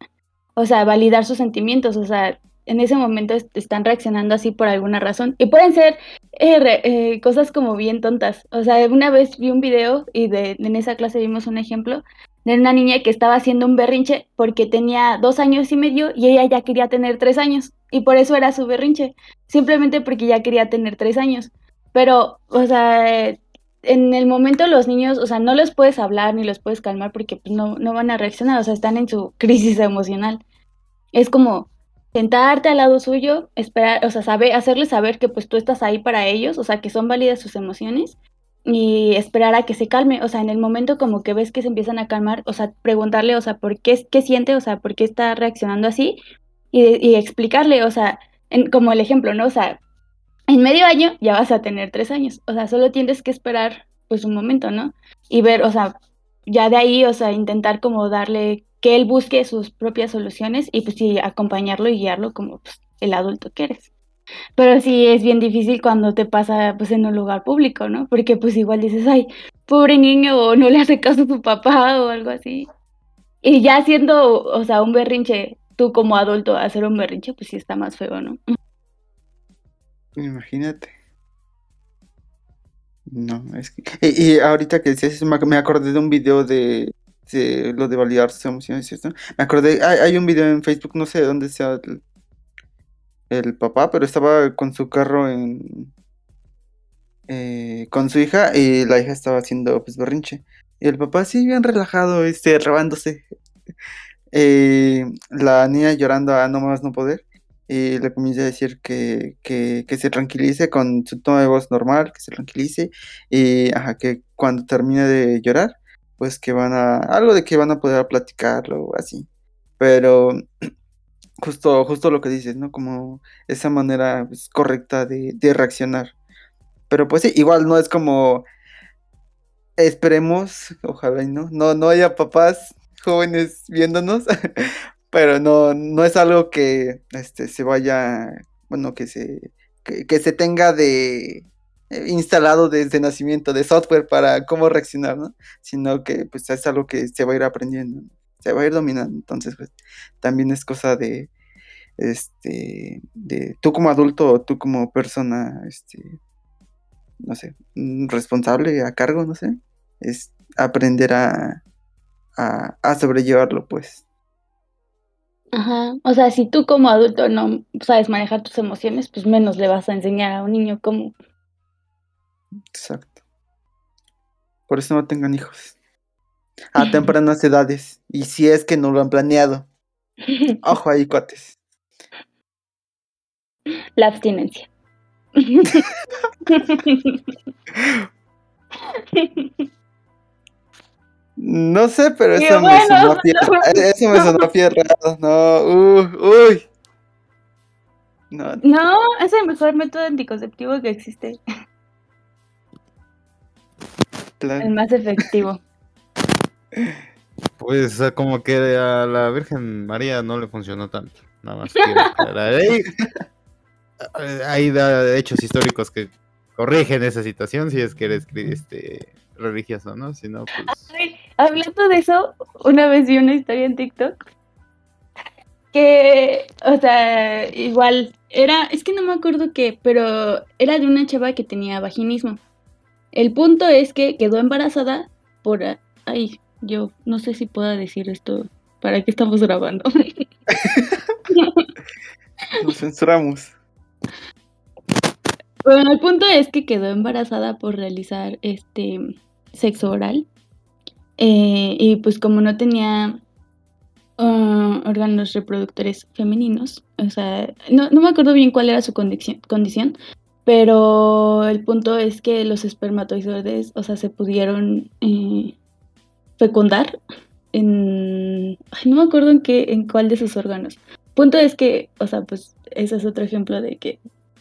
O sea, validar sus sentimientos, o sea, en ese momento est- están reaccionando así por alguna razón. Y pueden ser eh, eh, cosas como bien tontas. O sea, una vez vi un video y de, en esa clase vimos un ejemplo de una niña que estaba haciendo un berrinche porque tenía dos años y medio y ella ya quería tener tres años. Y por eso era su berrinche. Simplemente porque ya quería tener tres años. Pero, o sea, en el momento los niños, o sea, no los puedes hablar ni los puedes calmar porque pues, no, no van a reaccionar. O sea, están en su crisis emocional. Es como sentarte al lado suyo, esperar, o sea, saber, hacerles saber que pues tú estás ahí para ellos, o sea, que son válidas sus emociones y esperar a que se calme, o sea, en el momento como que ves que se empiezan a calmar, o sea, preguntarle, o sea, ¿por qué, qué siente, o sea, por qué está reaccionando así? Y, explicarle, o sea, en- como el ejemplo, ¿no? O sea, en medio año ya vas a tener tres años, o sea, solo tienes que esperar pues un momento, ¿no? Y ver, o sea, ya de ahí, o sea, intentar como darle que él busque sus propias soluciones y pues sí, acompañarlo y guiarlo como pues, el adulto que eres. Pero sí es bien difícil cuando te pasa pues en un lugar público, ¿no? Porque pues igual dices, ay, pobre niño o no le hace caso a su papá o algo así. Y ya siendo, o sea, un berrinche, tú como adulto hacer un berrinche, pues sí está más feo, ¿no? Imagínate. No, es que... Y, ahorita que decías me ac- me acordé de un video de, de lo de validar sus emociones y esto. Me acordé, hay, hay un video en Facebook, no sé de dónde sea el, el papá, pero estaba con su carro en... eh, con su hija y la hija estaba haciendo pues berrinche. Y el papá sí bien relajado, este, robándose. Eh, la niña llorando a no más no poder. Y le comienza a decir que, que, que se tranquilice con su tono de voz normal, que se tranquilice. Y ajá, que cuando termine de llorar, pues que van a. Algo de que van a poder platicarlo así. Pero justo, justo lo que dices, ¿no? Como esa manera pues, correcta de, de reaccionar. Pero pues sí, igual no es como. Esperemos, ojalá y no. No, no haya papás jóvenes viéndonos. pero no, no es algo que este, se vaya, bueno, que se, que, se tenga de eh, instalado desde nacimiento de software para cómo reaccionar, ¿no? Sino que pues es algo que se va a ir aprendiendo, se va a ir dominando. Entonces, pues también es cosa de, este, de tú como adulto o tú como persona, este, no sé, mm, responsable a cargo, no sé, es aprender a, a, a sobrellevarlo, pues. Ajá. O sea, si tú como adulto no sabes manejar tus emociones, pues menos le vas a enseñar a un niño cómo. Exacto. Por eso no tengan hijos. A tempranas edades. Y si es que no lo han planeado. Ojo ahí, cuates. La abstinencia. No sé, pero eso me bueno. sonó a fierra- Eso me sonó fierrado. No, uy, uy. No, No, es el mejor método anticonceptivo que existe. El más efectivo. Pues como que a la Virgen María no le funcionó tanto. Nada más aclarar. Hay, hechos históricos que corrigen esa situación si es que eres este, religioso, ¿no? Si no, pues... Ay, hablando de eso, una vez vi una historia en TikTok que, o sea, igual era, es que no me acuerdo qué, pero era de una chava que tenía vaginismo. El punto es que quedó embarazada por, ay, yo no sé si pueda decir esto, ¿para qué estamos grabando? Lo censuramos. Bueno, el punto es que quedó embarazada por realizar este sexo oral. Eh, y pues como no tenía ah, órganos reproductores femeninos, o sea, no, no me acuerdo bien cuál era su condición, condición, pero el punto es que los espermatozoides, o sea, se pudieron eh, fecundar en... no me acuerdo en qué, en cuál de sus órganos. Punto es que, o sea, pues ese es otro ejemplo de que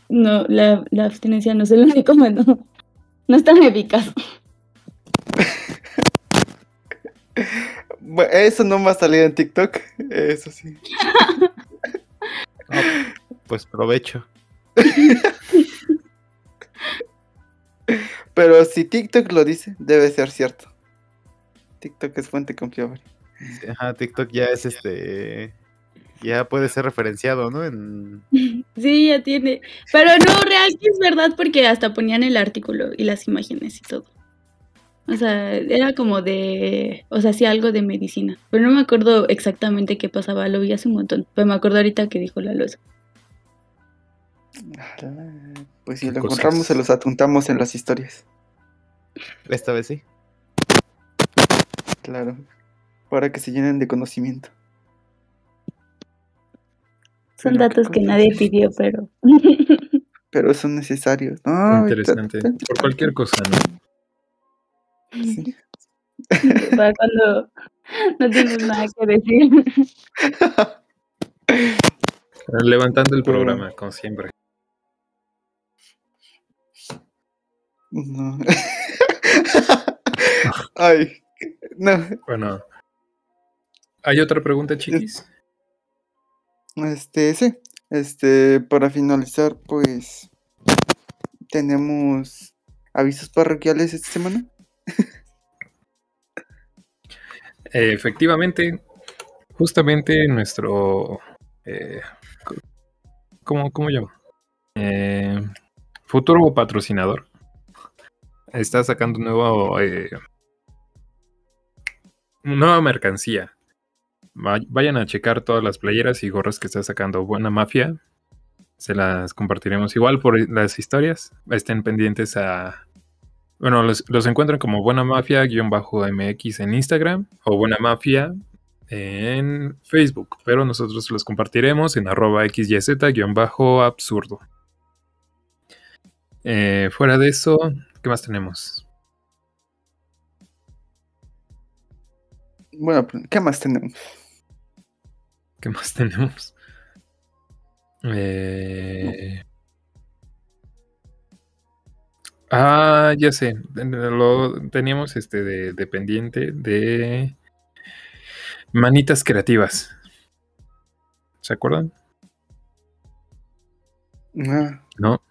no, la, la abstinencia no es el único método. No es tan eficaz. Eso no va a salir en TikTok. Eso sí. Pues provecho. Pero si TikTok lo dice, debe ser cierto. TikTok es fuente confiable. Ajá, TikTok ya es este... Ya puede ser referenciado, ¿no? En... Sí, ya tiene. Pero no, real que es verdad porque hasta ponían el artículo y las imágenes y todo. O sea, era como de, o sea, sí algo de medicina. Pero no me acuerdo exactamente qué pasaba, lo vi hace un montón. Pero me acuerdo ahorita que dijo la luz. Pues si lo cosas. encontramos, se los atuntamos en las historias. Esta vez sí. Claro. Para que se llenen de conocimiento. Son Pero datos que nadie pidió, pero Pero son necesarios. Interesante. Por cualquier cosa, ¿no? Sí. para cuando no tienes nada que decir. Levantando el programa, como siempre. No. Ay, no. Bueno. ¿Hay otra pregunta, chiquis? Este, sí. Este, para finalizar, pues tenemos avisos parroquiales esta semana. Eh, efectivamente, justamente nuestro. eh, ¿cómo, ¿Cómo llamo? Eh, futuro patrocinador está sacando nuevo. nueva mercancía. Va- Vayan a checar todas las playeras y gorras que está sacando Buena Mafia. Se las compartiremos igual por las historias. Estén pendientes a, bueno, los, los encuentran como Buena Mafia-MX en Instagram o Buena Mafia en Facebook, pero nosotros los compartiremos en arroba XYZ-absurdo. Eh, fuera de eso, ¿qué más tenemos? Bueno, ¿qué más tenemos? ¿Qué más tenemos? Eh, Ah, ya sé. Lo teníamos este de, de pendiente de manitas creativas. ¿Se acuerdan? Ah, No.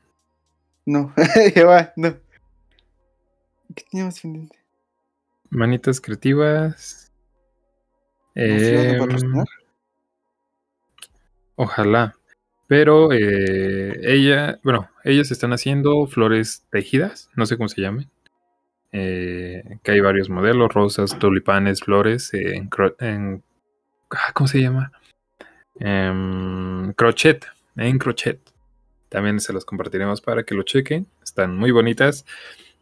no, va, no. ¿Qué teníamos pendiente? Manitas creativas. ¿Nos iban a Em? Ojalá. Pero eh, ella, bueno, ellas están haciendo flores tejidas, no sé cómo se llaman. Eh, que hay varios modelos, rosas, tulipanes, flores, eh, en, en- ah, ¿cómo se llama? Em, crochet, en crochet. También se los compartiremos para que lo chequen. Están muy bonitas.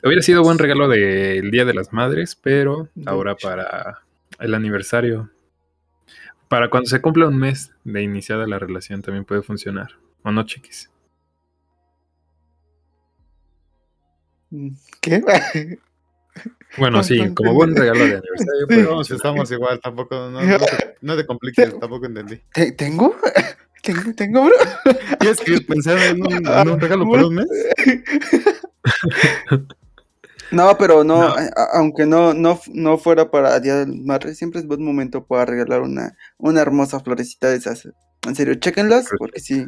Hubiera sido buen regalo del Día de las Madres, pero De ahora para el aniversario, para cuando se cumpla un mes de iniciada la relación, también puede funcionar. ¿O no, chiquis? ¿Qué? Bueno, No, sí, como buen regalo de aniversario. Todos funcionar. estamos igual, tampoco, no, no te, no te compliques, tampoco entendí. ¿Te- ¿Tengo? ¿Tengo, tengo, bro? ¿Tienes que pensar en un, en un regalo por un mes? No, pero no, a- aunque no, no, no fuera para Día del Madre, siempre es buen momento para regalar una, una hermosa florecita de esas. En serio, chéquenlas, Creo porque sí,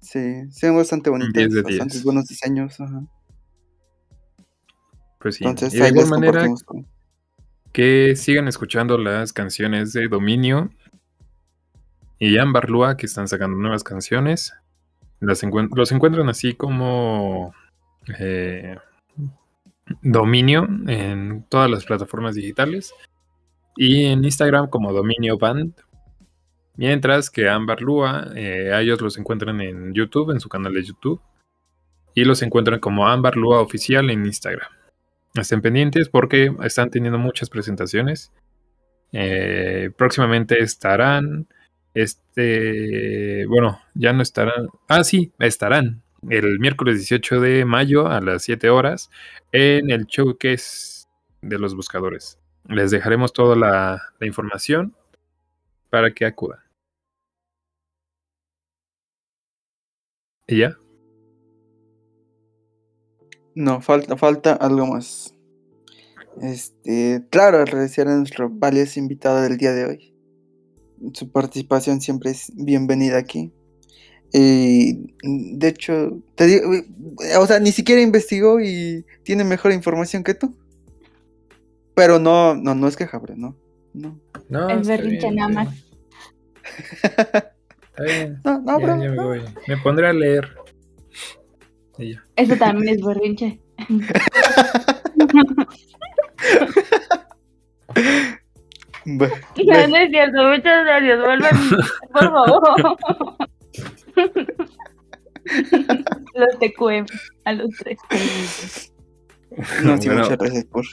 sí, ven bastante bonitas, 10 de bastantes 10. buenos diseños. ajá. Pues sí. Entonces, y de igual manera, con- que sigan escuchando las canciones de Dominio y Ambar Lua que están sacando nuevas canciones. Las encuent- los encuentran así como eh, Dominio en todas las plataformas digitales y en Instagram como Dominio Band. Mientras que Ambar Lua, eh, ellos los encuentran en YouTube, en su canal de YouTube. Y los encuentran como Ambar Lua Oficial en Instagram. Estén pendientes porque están teniendo muchas presentaciones. Eh, próximamente estarán. Este. Bueno, ya no estarán. Ah, sí, estarán. El miércoles 18 de mayo a las 7 horas en el showcase de los buscadores. Les dejaremos toda la, información para que acudan. ¿Y ya? No, falta, falta algo más. Este, claro, agradecer a nuestro valioso invitado del día de hoy. Su participación siempre es bienvenida aquí. Y de hecho, te digo, o sea, ni siquiera investigó y tiene mejor información que tú. Pero no, no, no es queja, bro, no. No, No, Es está berrinche nada más. Está bien. no, no, Ya, bro. ya me no. voy. Me pondré a leer. Y ya. Eso también es berrinche. Bueno, No, no es cierto. Muchas gracias. Vuelvan, por favor. Los TQM a los tres. no, sí, Bueno, muchas gracias por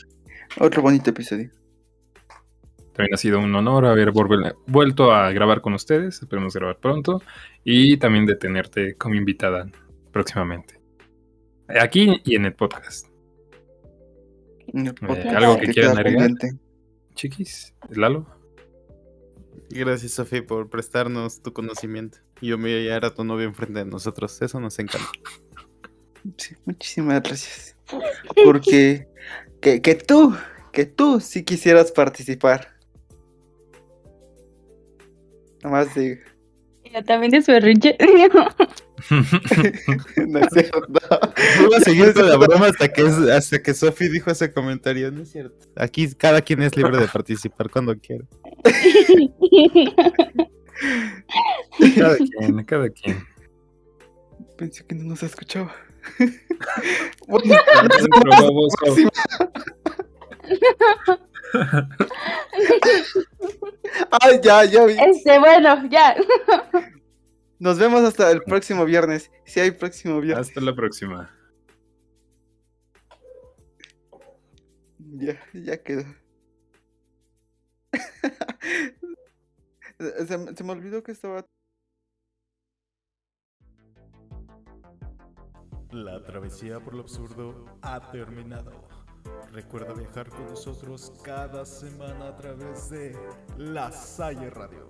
otro bonito episodio. También ha sido un honor haber vuelto a grabar con ustedes. Esperemos grabar pronto. Y también de tenerte como invitada próximamente. Aquí y en el podcast. En el podcast Eh, ¿algo que que quieran agregar? pendiente. Chiquis, Lalo. Gracias, Sofi, por prestarnos tu conocimiento. Y yo me voy a a tu novio enfrente de nosotros. Eso nos encanta. Sí, muchísimas gracias. Porque que, que tú, que tú sí quisieras participar. Nada más digo. Ya también es berrinche. No es cierto. Voy a seguir con la broma hasta que, hasta que Sofi dijo ese comentario. No es cierto. Aquí cada quien es libre de participar cuando quiera. Cada quien, cada quien. Pensé que no nos escuchaba. bueno. Ay, ya, ya vi. Este, bueno, ya. Nos vemos hasta el próximo viernes. Si hay próximo viernes. Hasta la próxima. Ya, ya quedó. Se, me- se me olvidó que estaba. La travesía por lo absurdo ha terminado. Recuerda viajar con nosotros cada semana a través de La Salle Radio.